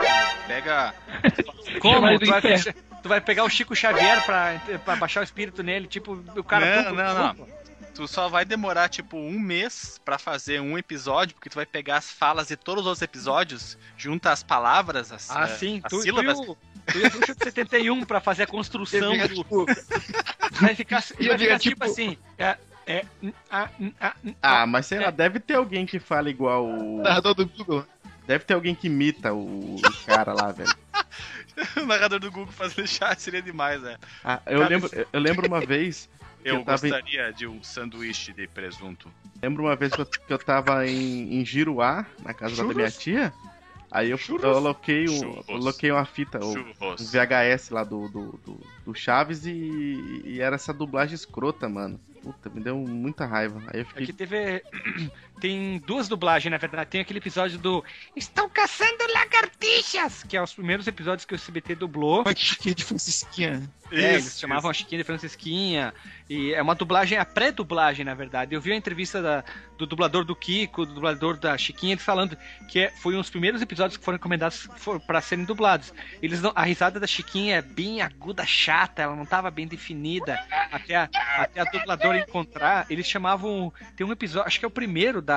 Pega. [laughs] Como? Tu vai, fechar- tu vai pegar o Chico Xavier pra, pra baixar o espírito nele, tipo, o cara... Não, não, não. Tu só vai demorar, tipo, um mês pra fazer um episódio, porque tu vai pegar as falas de todos os outros episódios, junta as palavras, as, Ah, eh, sim. as Tu, tu, sílabas. e o- tu e a bruxa de 71 pra fazer a construção Ia do... tipo, Vai ficar, vai ficar tipo, tipo- assim... É, é, ah, ah, Ah, mas sei lá, deve ter alguém que fala igual o. narrador do Google. Deve ter alguém que imita o, o cara lá, velho. [laughs] o narrador do Google fazendo chat seria demais, né? Ah, eu, Cara, lembro, eu lembro uma [laughs] vez. que Eu, tava em- gostaria de um sanduíche de presunto. Lembro uma vez que eu, que eu tava em, em Giruá, na casa da Churros? minha tia. Aí eu, coloquei, o, coloquei uma fita, o, um. VHS lá do, do, do, do Chaves e, e era essa dublagem escrota, mano. Puta, me deu muita raiva. Aí eu fiquei. Aqui teve. Tem duas dublagens, na verdade. Tem aquele episódio do. Estão caçando lagartixas! Que é os primeiros episódios que o SBT dublou. Uma chiquinha de Francisquinha. É, eles chamavam a Chiquinha de Francisquinha. E é uma dublagem, a pré-dublagem, na verdade. Eu vi a entrevista da- do dublador do Kiko, do dublador da Chiquinha, eles falando que é- foi um dos primeiros episódios que foram encomendados pra serem dublados. Eles não- a risada da Chiquinha é bem aguda, chata, ela não tava bem definida. Até a, até a dubladora encontrar, eles chamavam. Tem um episódio, acho que é o primeiro da.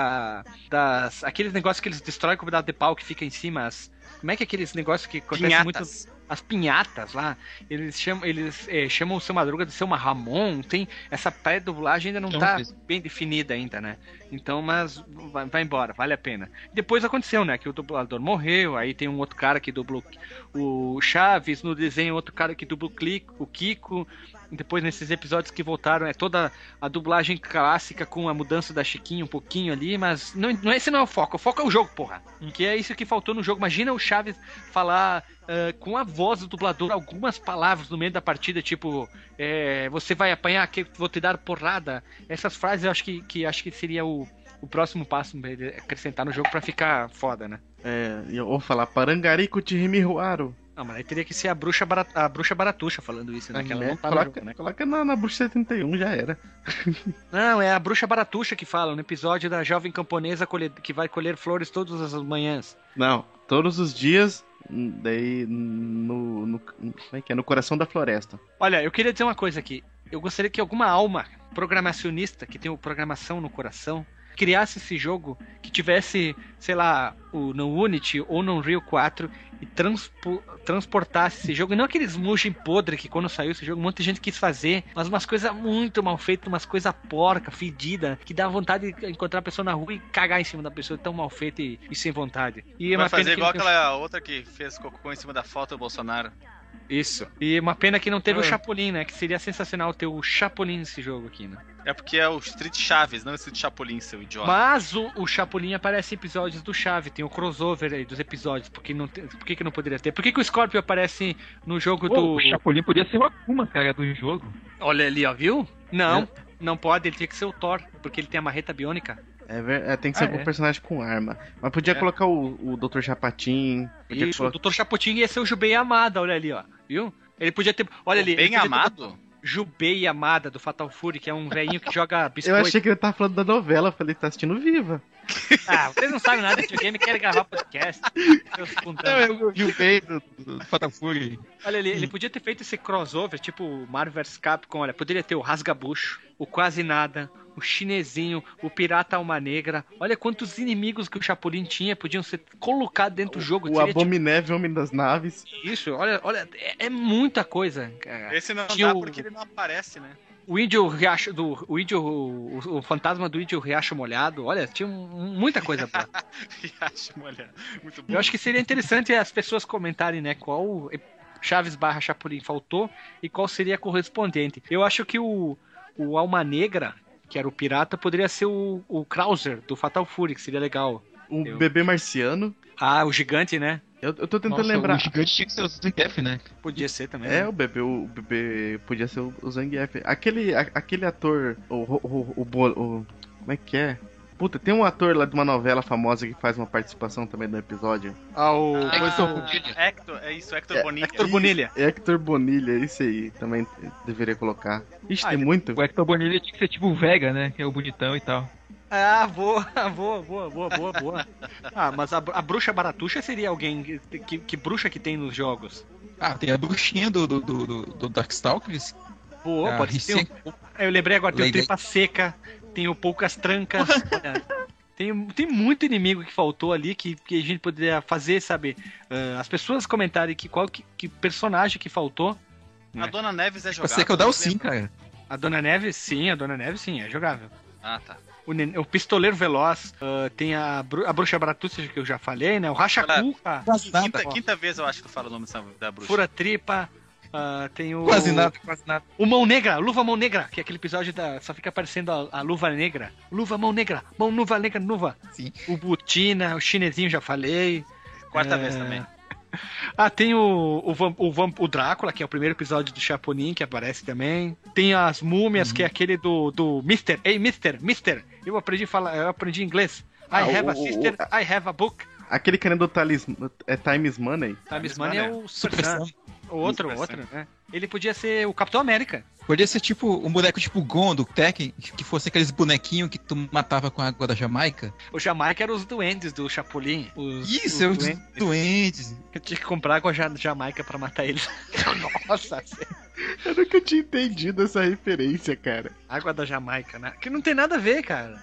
Das, aqueles negócios que eles destroem com o pedaço de pau que fica em cima, as, Como é que é aqueles negócios que acontecem muito. Pinhatas. As pinhatas lá, eles chamam, eles eh, chamam o seu Madruga de seu Ramon, tem essa pré-dublagem ainda não Então, tá isso. bem definida ainda, né? Então, mas vai, vai embora, vale a pena. Depois aconteceu, né, que o dublador morreu, aí tem um outro cara que dublou o Chaves, no desenho outro cara que Clico- o Kiko, depois nesses episódios que voltaram é toda a dublagem clássica com a mudança da Chiquinha um pouquinho ali, mas não, não esse não é o foco, o foco é o jogo, porra. Que é isso que faltou no jogo. Imagina o Chaves falar ah, com a voz do dublador algumas palavras no meio da partida, tipo, é, você vai apanhar, que vou te dar porrada. Essas frases eu acho que, que acho que seria o, o próximo passo acrescentar no jogo pra ficar foda, né? É, eu vou falar Parangarico Tirimiruaro. Não, mas aí teria que ser a bruxa, barat, a bruxa baratuxa falando isso, né? Que ela não tá no coloca jogo, né? coloca na, na Bruxa 71, já era. Não, é a bruxa baratuxa que fala no episódio da jovem camponesa colhe- que vai colher flores todas as manhãs. Não, todos os dias, daí no, no. Como é que é? No coração da floresta. Olha, eu queria dizer uma coisa aqui. Eu gostaria que alguma alma programacionista que tem programação no coração criasse esse jogo que tivesse, sei lá, o no Unity ou no Unreal 4 e transpo- transportasse esse jogo. E não aqueles mugem podre que quando saiu esse jogo um monte de gente quis fazer, mas umas coisas muito mal feitas, umas coisas porca, fedida, que dá vontade de encontrar a pessoa na rua e cagar em cima da pessoa tão mal feita e, e sem vontade. E é Vai fazer igual aquela outra que fez cocô em cima da foto do Bolsonaro. Isso. E uma pena que não teve o Ah. Chapolin, né? Que seria sensacional ter o Chapolin nesse jogo aqui, né? É porque é o Street Chaves, não o Street Chapolin, seu idiota. Mas o, o Chapolin aparece em episódios do Chave, tem o crossover aí dos episódios. Por que, não tem- por que, que não poderia ter? Por que, que o Scorpio aparece no jogo Pô, do. O Chapolin podia ser o Akuma, cara, do jogo. Olha ali, ó, viu? Não, É. não pode, ele tinha que ser o Thor, porque ele tem a marreta biônica. É, ver- é, tem que ser Ah, algum é? personagem com arma. Mas podia É. colocar o, o Dr. Chapatin. Podia Isso, o colocar... Dr. Chaputin ia ser o Jubei Amada, olha ali, ó. Viu? Ele podia ter. Olha ali. ele Bem podia ter amado? Jubei Amada do Fatal Fury, que é um velhinho que joga [laughs] Eu biscoito. achei que ele tava falando da novela. Eu falei, tá assistindo Viva. [laughs] Ah, vocês não sabem nada de videogame, querem gravar podcast. Seus Não, eu, eu vi o bem do, do, do Fatal Fury. Olha ali, ele podia ter feito esse crossover, tipo Marvel vs Capcom, olha, poderia ter o Rasgabucho, o Quase Nada, o Chinesinho, o Pirata Alma Negra. Olha quantos inimigos que o Chapolin tinha, podiam ser colocados dentro do jogo. O Seria, tipo, Abominével Homem das Naves. isso, olha, olha, é, é muita coisa. cara. Esse não Tinha dá o- porque ele não aparece, né? O índio Riacho, do, o índio, o, o fantasma do índio Riacho Molhado, olha, tinha muita coisa boa. [laughs] Riacho molhado. Muito bom. Eu acho que seria interessante as pessoas comentarem, né, qual Chaves barra Chapolin faltou e qual seria a correspondente. Eu acho que o, o Alma Negra, que era o pirata, poderia ser o, o Krauser, do Fatal Fury, que seria legal. O Eu- bebê marciano. Ah, o gigante, né? Eu, eu tô tentando Nossa, lembrar. o gigante tinha que ser o Zangief, né? Podia ser também. É, né? o bebê, o bebê podia ser o, Zangief. Aquele, a- aquele ator, o, o, o, o, o- Como é que é? Puta, tem um ator lá de uma novela famosa que faz uma participação também no episódio. Ah, o Ah, Hector, Hector, é isso, Hector É, Bonilha. Hector Bonilha. Hector Bonilha, esse aí, também deveria colocar. Ixi, Ah, tem muito. O Hector Bonilha tinha que ser tipo o Vega, né? Que é o bonitão e tal. Ah, boa, [laughs] boa, boa, boa, boa, boa. Ah, mas a, a bruxa baratuxa seria alguém. Que, que, que bruxa que tem nos jogos? Ah, tem a bruxinha do, do, do, do- Darkstalkers. Boa, Ah, pode ser. Um- Eu lembrei agora, tem o Tripa Seca, tem o Poucas Trancas. [laughs] tem, tem muito inimigo que faltou ali que, que a gente poderia fazer, sabe? ah, as pessoas comentarem que qual que, que personagem que faltou. A Dona Neves é Pra jogável. ser que eu dar o não sim, cara. A Dona Neves, sim, a Dona Neves, sim, é jogável. Ah, tá. O, o Pistoleiro Veloz, ah, tem a, Bru- a Bruxa Baratuxa que eu já falei, né? O Rachacuca, Quase nada. Quinta, quinta vez eu acho que tu fala o nome da bruxa. Fura Tripa, ah, tem o. Quase nada, quase nada. O Mão Negra, Luva Mão Negra, que é aquele episódio da. Só fica aparecendo a, a Luva Negra. Luva Mão Negra, Mão Luva Negra, Luva. Sim. O Butina, o Chinesinho já falei. Quarta É. vez também. [laughs] Ah, tem o, o, vam- o, vam- o Drácula, que é o primeiro episódio do Chapolin, que aparece também. Tem as múmias, que é aquele do, do Mister. Ei, Mister, Mister. Eu aprendi a falar, eu aprendi inglês. I Ah, have o- a o- sister, I have a book. Aquele carinha do Talismã. É Times Money? Times Times Money é Money. o Super Sam. Outro, outro, né? Ele podia ser o Capitão América. Podia ser tipo um boneco tipo Gon do Tekken, que fosse aqueles bonequinhos que tu matava com a água da Jamaica. O Jamaica era os duendes do Chapolin. Os, Isso, é os duendes. doentes. Eu tinha que comprar água ja- Jamaica pra matar eles. [laughs] Nossa, [laughs] Eu nunca tinha entendido essa referência, cara. água da Jamaica, né? Que não tem nada a ver, cara.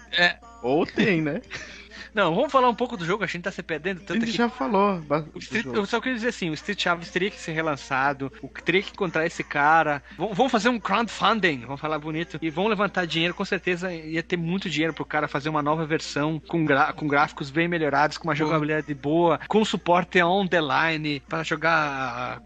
Ou tem, né? [laughs] Não, vamos falar um pouco do jogo, a gente tá se perdendo A tanto gente aqui. já falou. Street- eu só queria dizer assim, o Street Chaves teria que ser relançado, o- teria que encontrar esse cara. Vamos vamos fazer um crowdfunding, vamos falar bonito, e vão levantar dinheiro, com certeza ia ter muito dinheiro pro cara fazer uma nova versão com, gra- com gráficos bem melhorados, com uma jogabilidade boa, com suporte on the line, para jogar,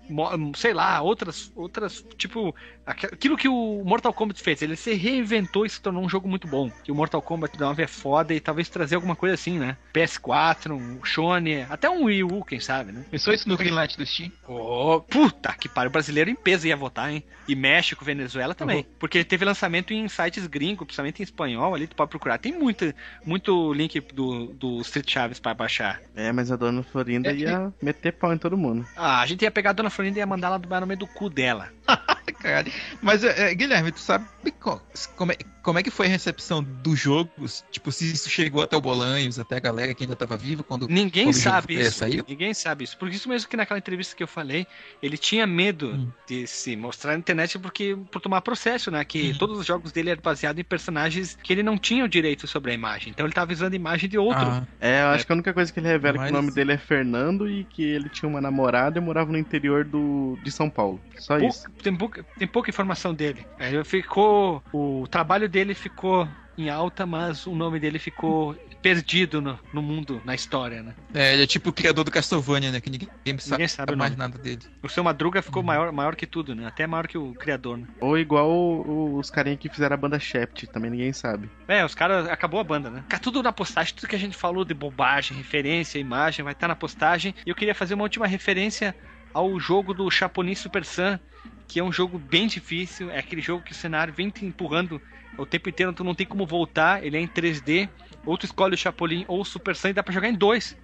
sei lá, outras, outras, tipo, aqu- aquilo que o Mortal Kombat fez, ele se reinventou e se tornou um jogo muito bom. Que o Mortal Kombat 9 é foda e talvez trazer alguma coisa assim, né? PS4, um Shone, até um Wii U, quem sabe, né? Pensou isso no Greenlight do Steam? Oh, puta que pariu, o brasileiro em peso ia votar, hein? E México, Venezuela também. Porque teve lançamento em sites gringos, principalmente em espanhol, ali tu pode procurar. Tem muito, muito link do, do Street Chaves pra baixar. É, mas a dona Florinda É que- ia meter pau em todo mundo. Ah, a gente ia pegar a dona Florinda e ia mandar ela no meio do cu dela. [laughs] Caralho. Mas, é, é, Guilherme, tu sabe co- como é, como é que foi a recepção dos jogos? Tipo, se isso chegou até o Bolanhos, até a galera que ainda tava viva quando. Ninguém quando o jogo, sabe é, isso. saiu? Ninguém sabe isso. Por isso mesmo que naquela entrevista que eu falei, ele tinha medo Hum. de se mostrar na internet porque por tomar processo, né? Que Uhum. todos os jogos dele eram baseados em personagens que ele não tinha o direito sobre a imagem. Então ele tava usando a imagem de outro. Ah, É, eu acho que a única coisa que ele revela é Mas- que o nome dele é Fernando e que ele tinha uma namorada e morava no interior do, de São Paulo. Só Pou- isso. tem, pouca, tem pouca informação dele. Aí ficou. O trabalho dele ficou em alta, mas o nome dele ficou perdido no, no mundo, na história, né? é, ele é tipo o criador do Castlevania, né? Que ninguém sabe, Ninguém sabe mais nada dele. O seu Madruga ficou Uhum. maior, maior que tudo, né? Até maior que o criador, né? Ou igual o- o- os carinha que fizeram a banda Shept, também ninguém sabe. É, os caras. Acabou a banda, né? Fica tudo na postagem, tudo que a gente falou de bobagem, referência, imagem, vai estar na postagem. E eu queria fazer uma última referência ao jogo do Chapolin Super Sun, que é um jogo bem difícil. É aquele jogo que o cenário vem te empurrando o tempo inteiro, tu não tem como voltar, ele é em 3D. Ou tu escolhe o Chapolin ou o Super e dá pra jogar em dois.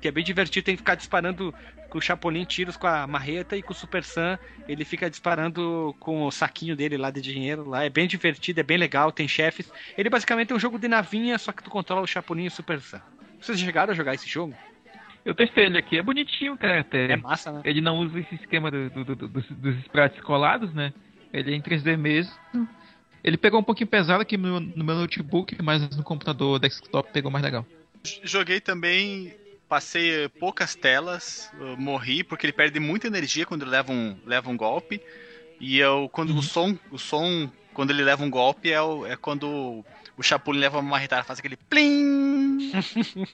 Que é bem divertido, tem que ficar disparando com o Chapolin tiros com a marreta e com o Super Sam ele fica disparando com o saquinho dele lá de dinheiro lá. É bem divertido, é bem legal, tem chefes. Ele basicamente é um jogo de navinha, só que tu controla o Chapolin e o Super Sam. Vocês chegaram a jogar esse jogo? Eu testei ele aqui, é bonitinho, cara, até. É massa, né? Ele não usa esse esquema do- do- do- dos, dos sprites colados, né? Ele é em 3D mesmo. Ele pegou um pouquinho pesado aqui no, no meu notebook, mas no computador desktop pegou mais legal. Joguei também, passei poucas telas, morri porque ele perde muita energia quando ele leva um, leva um golpe. E eu, quando o som, o som, quando ele leva um golpe, é, o- é quando o Chapulin leva uma marretada, faz aquele plim. [laughs]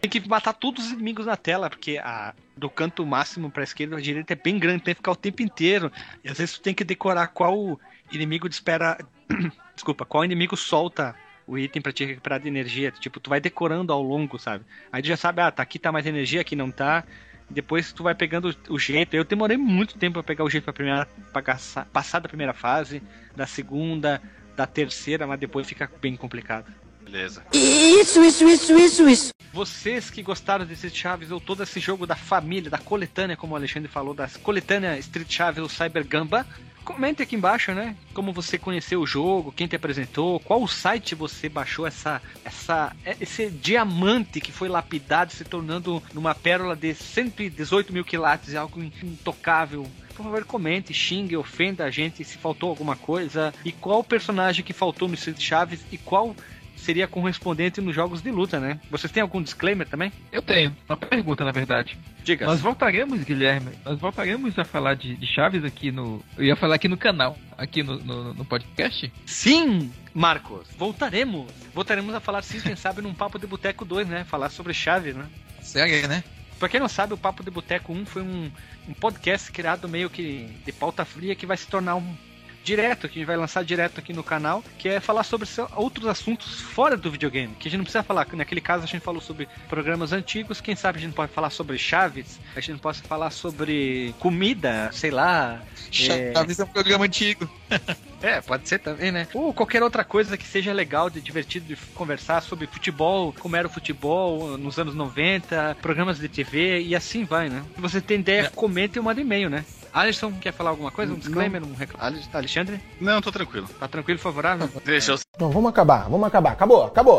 Tem que matar todos os inimigos na tela, porque a, do canto máximo pra esquerda à direita é bem grande, tem que ficar o tempo inteiro. E às vezes tu tem que decorar qual inimigo espera. [clears throat] Desculpa, qual inimigo solta o item pra te recuperar de energia. Tipo, tu vai decorando ao longo, sabe? Aí tu já sabe, ah, tá aqui tá mais energia, aqui não tá. Depois tu vai pegando o jeito. Eu demorei muito tempo pra pegar o jeito pra, primeira, pra passar da primeira fase, da segunda, da terceira, mas depois fica bem complicado. Beleza. Isso, isso, isso, isso, isso. Vocês que gostaram desse Chaves ou todo esse jogo da família, da coletânea, como o Alexandre falou, da coletânea Street Chaves ou Cyber Gamba, comente aqui embaixo, né? Como você conheceu o jogo, quem te apresentou, qual site você baixou essa, essa, esse diamante que foi lapidado, se tornando numa pérola de 118 mil quilates, algo intocável. Por favor, comente, xingue, ofenda a gente se faltou alguma coisa. E qual personagem que faltou no Street Chaves e qual seria correspondente nos jogos de luta, né? Vocês têm algum disclaimer também? Eu tenho uma pergunta, na verdade. Diga. Nós voltaremos, Guilherme, nós voltaremos a falar de, de Chaves aqui no. Eu ia falar aqui no canal, aqui no, no, no podcast. Sim, Marcos, voltaremos. Voltaremos a falar sim, quem sabe, num Papo de Boteco 2, né? Falar sobre Chaves, né? Sério, né? Pra quem não sabe, o Papo de Boteco 1 foi um, um podcast criado meio que de pauta fria que vai se tornar um direto, que a gente vai lançar direto aqui no canal, que é falar sobre so- outros assuntos fora do videogame, que a gente não precisa falar. Naquele caso a gente falou sobre programas antigos, quem sabe a gente pode falar sobre Chaves, a gente pode falar sobre comida, sei lá. É, Chaves é um programa antigo. [laughs] é, pode ser também, né? Ou qualquer outra coisa que seja legal, de divertido de conversar sobre futebol, como era o futebol nos anos 90, programas de TV e assim vai, né? Se você tem ideia, comente e manda e-mail, né? Alisson, quer falar alguma coisa? Um disclaimer? Um reclamo? Alexandre? Não, tô tranquilo. Tá tranquilo, favorável? Deixa eu Não, vamos acabar, vamos acabar. Acabou, acabou.